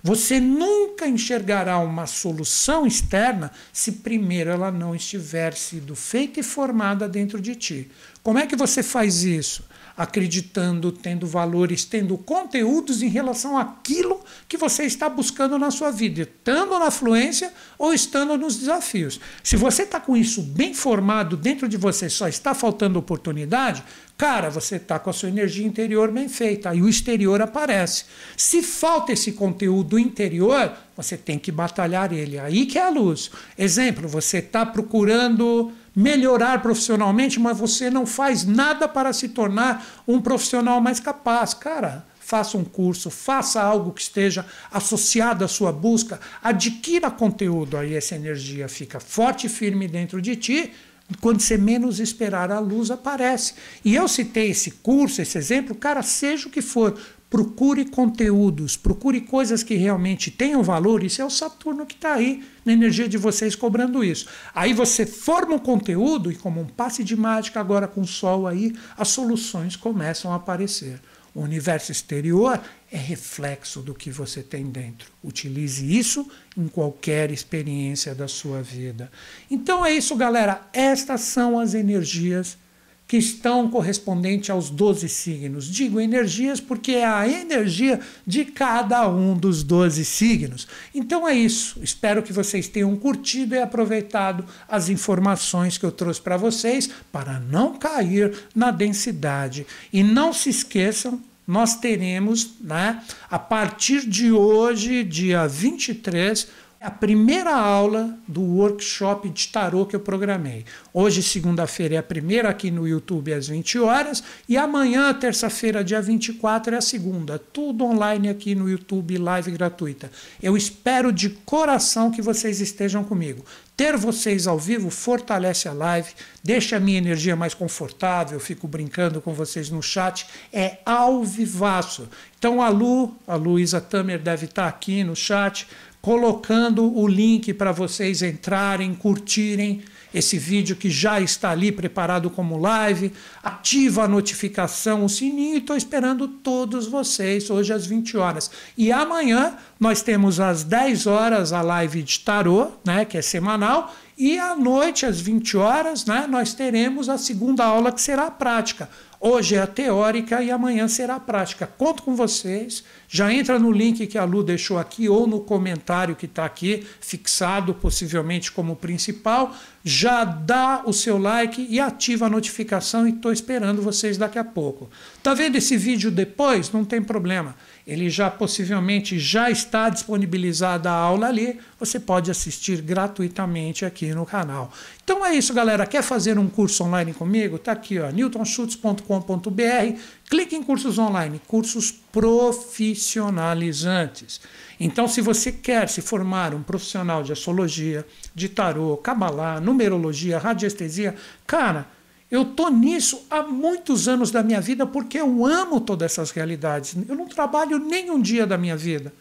Você nunca enxergará uma solução externa se primeiro ela não estiver sido feita e formada dentro de ti. Como é que você faz isso? Acreditando, tendo valores, tendo conteúdos em relação àquilo que você está buscando na sua vida, estando na fluência ou estando nos desafios. Se você está com isso bem formado dentro de você, só está faltando oportunidade, cara, você está com a sua energia interior bem feita, aí o exterior aparece. Se falta esse conteúdo interior, você tem que batalhar ele, aí que é a luz. Exemplo, você está procurando melhorar profissionalmente, mas você não faz nada para se tornar um profissional mais capaz. Cara, faça um curso, faça algo que esteja associado à sua busca, adquira conteúdo, aí essa energia fica forte e firme dentro de ti. Quando você menos esperar, a luz aparece. E eu citei esse curso, esse exemplo, cara, seja o que for, procure conteúdos, procure coisas que realmente tenham valor. Isso é o Saturno que está aí na energia de vocês cobrando isso. Aí você forma um conteúdo e, como um passe de mágica, agora com o Sol aí, as soluções começam a aparecer. O universo exterior é reflexo do que você tem dentro. Utilize isso em qualquer experiência da sua vida. Então é isso, galera. Estas são as energias que estão correspondentes aos 12 signos. Digo energias porque é a energia de cada um dos 12 signos. Então é isso. Espero que vocês tenham curtido e aproveitado as informações que eu trouxe para vocês para não cair na densidade. E não se esqueçam nós teremos, né, a partir de hoje, dia 23, a primeira aula do workshop de tarô que eu programei. Hoje, segunda-feira, é a primeira aqui no YouTube às 20 horas e amanhã, terça-feira, dia 24, é a segunda. Tudo online aqui no YouTube, live gratuita. Eu espero de coração que vocês estejam comigo. Ter vocês ao vivo fortalece a live, deixa a minha energia mais confortável, fico brincando com vocês no chat, é ao vivaço. Então a Lu, a Luísa Tamer deve estar aqui no chat, colocando o link para vocês entrarem, curtirem esse vídeo que já está ali preparado como live. Ativa a notificação, o sininho e estou esperando todos vocês hoje às 20 horas. E amanhã nós temos às 10 horas a live de tarô, né, que é semanal, e à noite às 20 horas, né, nós teremos a segunda aula que será a prática. Hoje é a teórica e amanhã será a prática. Conto com vocês. Já entra no link que a Lu deixou aqui ou no comentário que está aqui, fixado possivelmente como principal. Já dá o seu like e ativa a notificação e estou esperando vocês daqui a pouco. Tá vendo esse vídeo depois? Não tem problema ele já possivelmente já está disponibilizada a aula ali, você pode assistir gratuitamente aqui no canal. Então é isso, galera. Quer fazer um curso online comigo? Tá aqui, ó, newtonschutz.com.br. Clique em cursos online, cursos profissionalizantes. Então, se você quer se formar um profissional de astrologia, de tarô, cabalá, numerologia, radiestesia, cara, eu estou nisso há muitos anos da minha vida porque eu amo todas essas realidades. Eu não trabalho nem um dia da minha vida.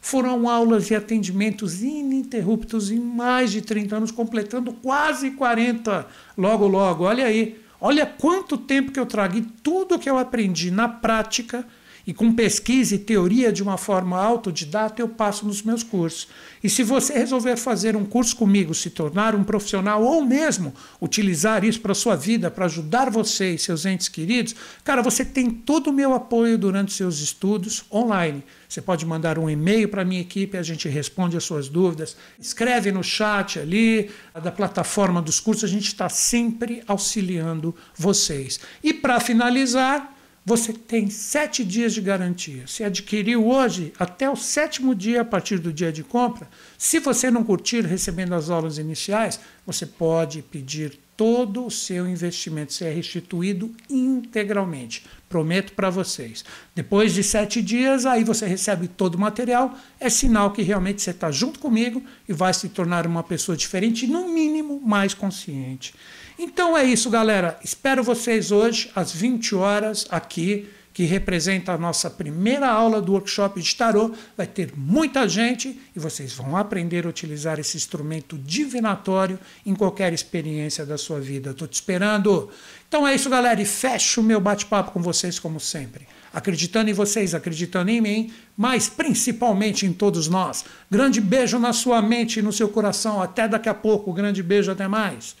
Foram aulas e atendimentos ininterruptos em mais de 30 anos, completando quase 40 logo, logo. Olha aí. Olha quanto tempo que eu trago e tudo que eu aprendi na prática e com pesquisa e teoria de uma forma autodidata, eu passo nos meus cursos. E se você resolver fazer um curso comigo, se tornar um profissional ou mesmo utilizar isso para a sua vida, para ajudar você e seus entes queridos, cara, você tem todo o meu apoio durante seus estudos online. Você pode mandar um e-mail para a minha equipe, a gente responde as suas dúvidas. Escreve no chat ali da plataforma dos cursos, a gente está sempre auxiliando vocês. E para finalizar, você tem sete dias de garantia. Se adquiriu hoje, até o sétimo dia a partir do dia de compra, se você não curtir recebendo as aulas iniciais, você pode pedir todo o seu investimento ser restituído integralmente. Prometo para vocês. Depois de sete dias, aí você recebe todo o material. É sinal que realmente você está junto comigo e vai se tornar uma pessoa diferente, no mínimo mais consciente. Então é isso, galera. Espero vocês hoje às 20 horas aqui, que representa a nossa primeira aula do workshop de tarô. Vai ter muita gente e vocês vão aprender a utilizar esse instrumento divinatório em qualquer experiência da sua vida. Estou te esperando. Então é isso, galera, e fecho o meu bate-papo com vocês como sempre. Acreditando em vocês, acreditando em mim, mas principalmente em todos nós. Grande beijo na sua mente e no seu coração. Até daqui a pouco. Grande beijo, até mais.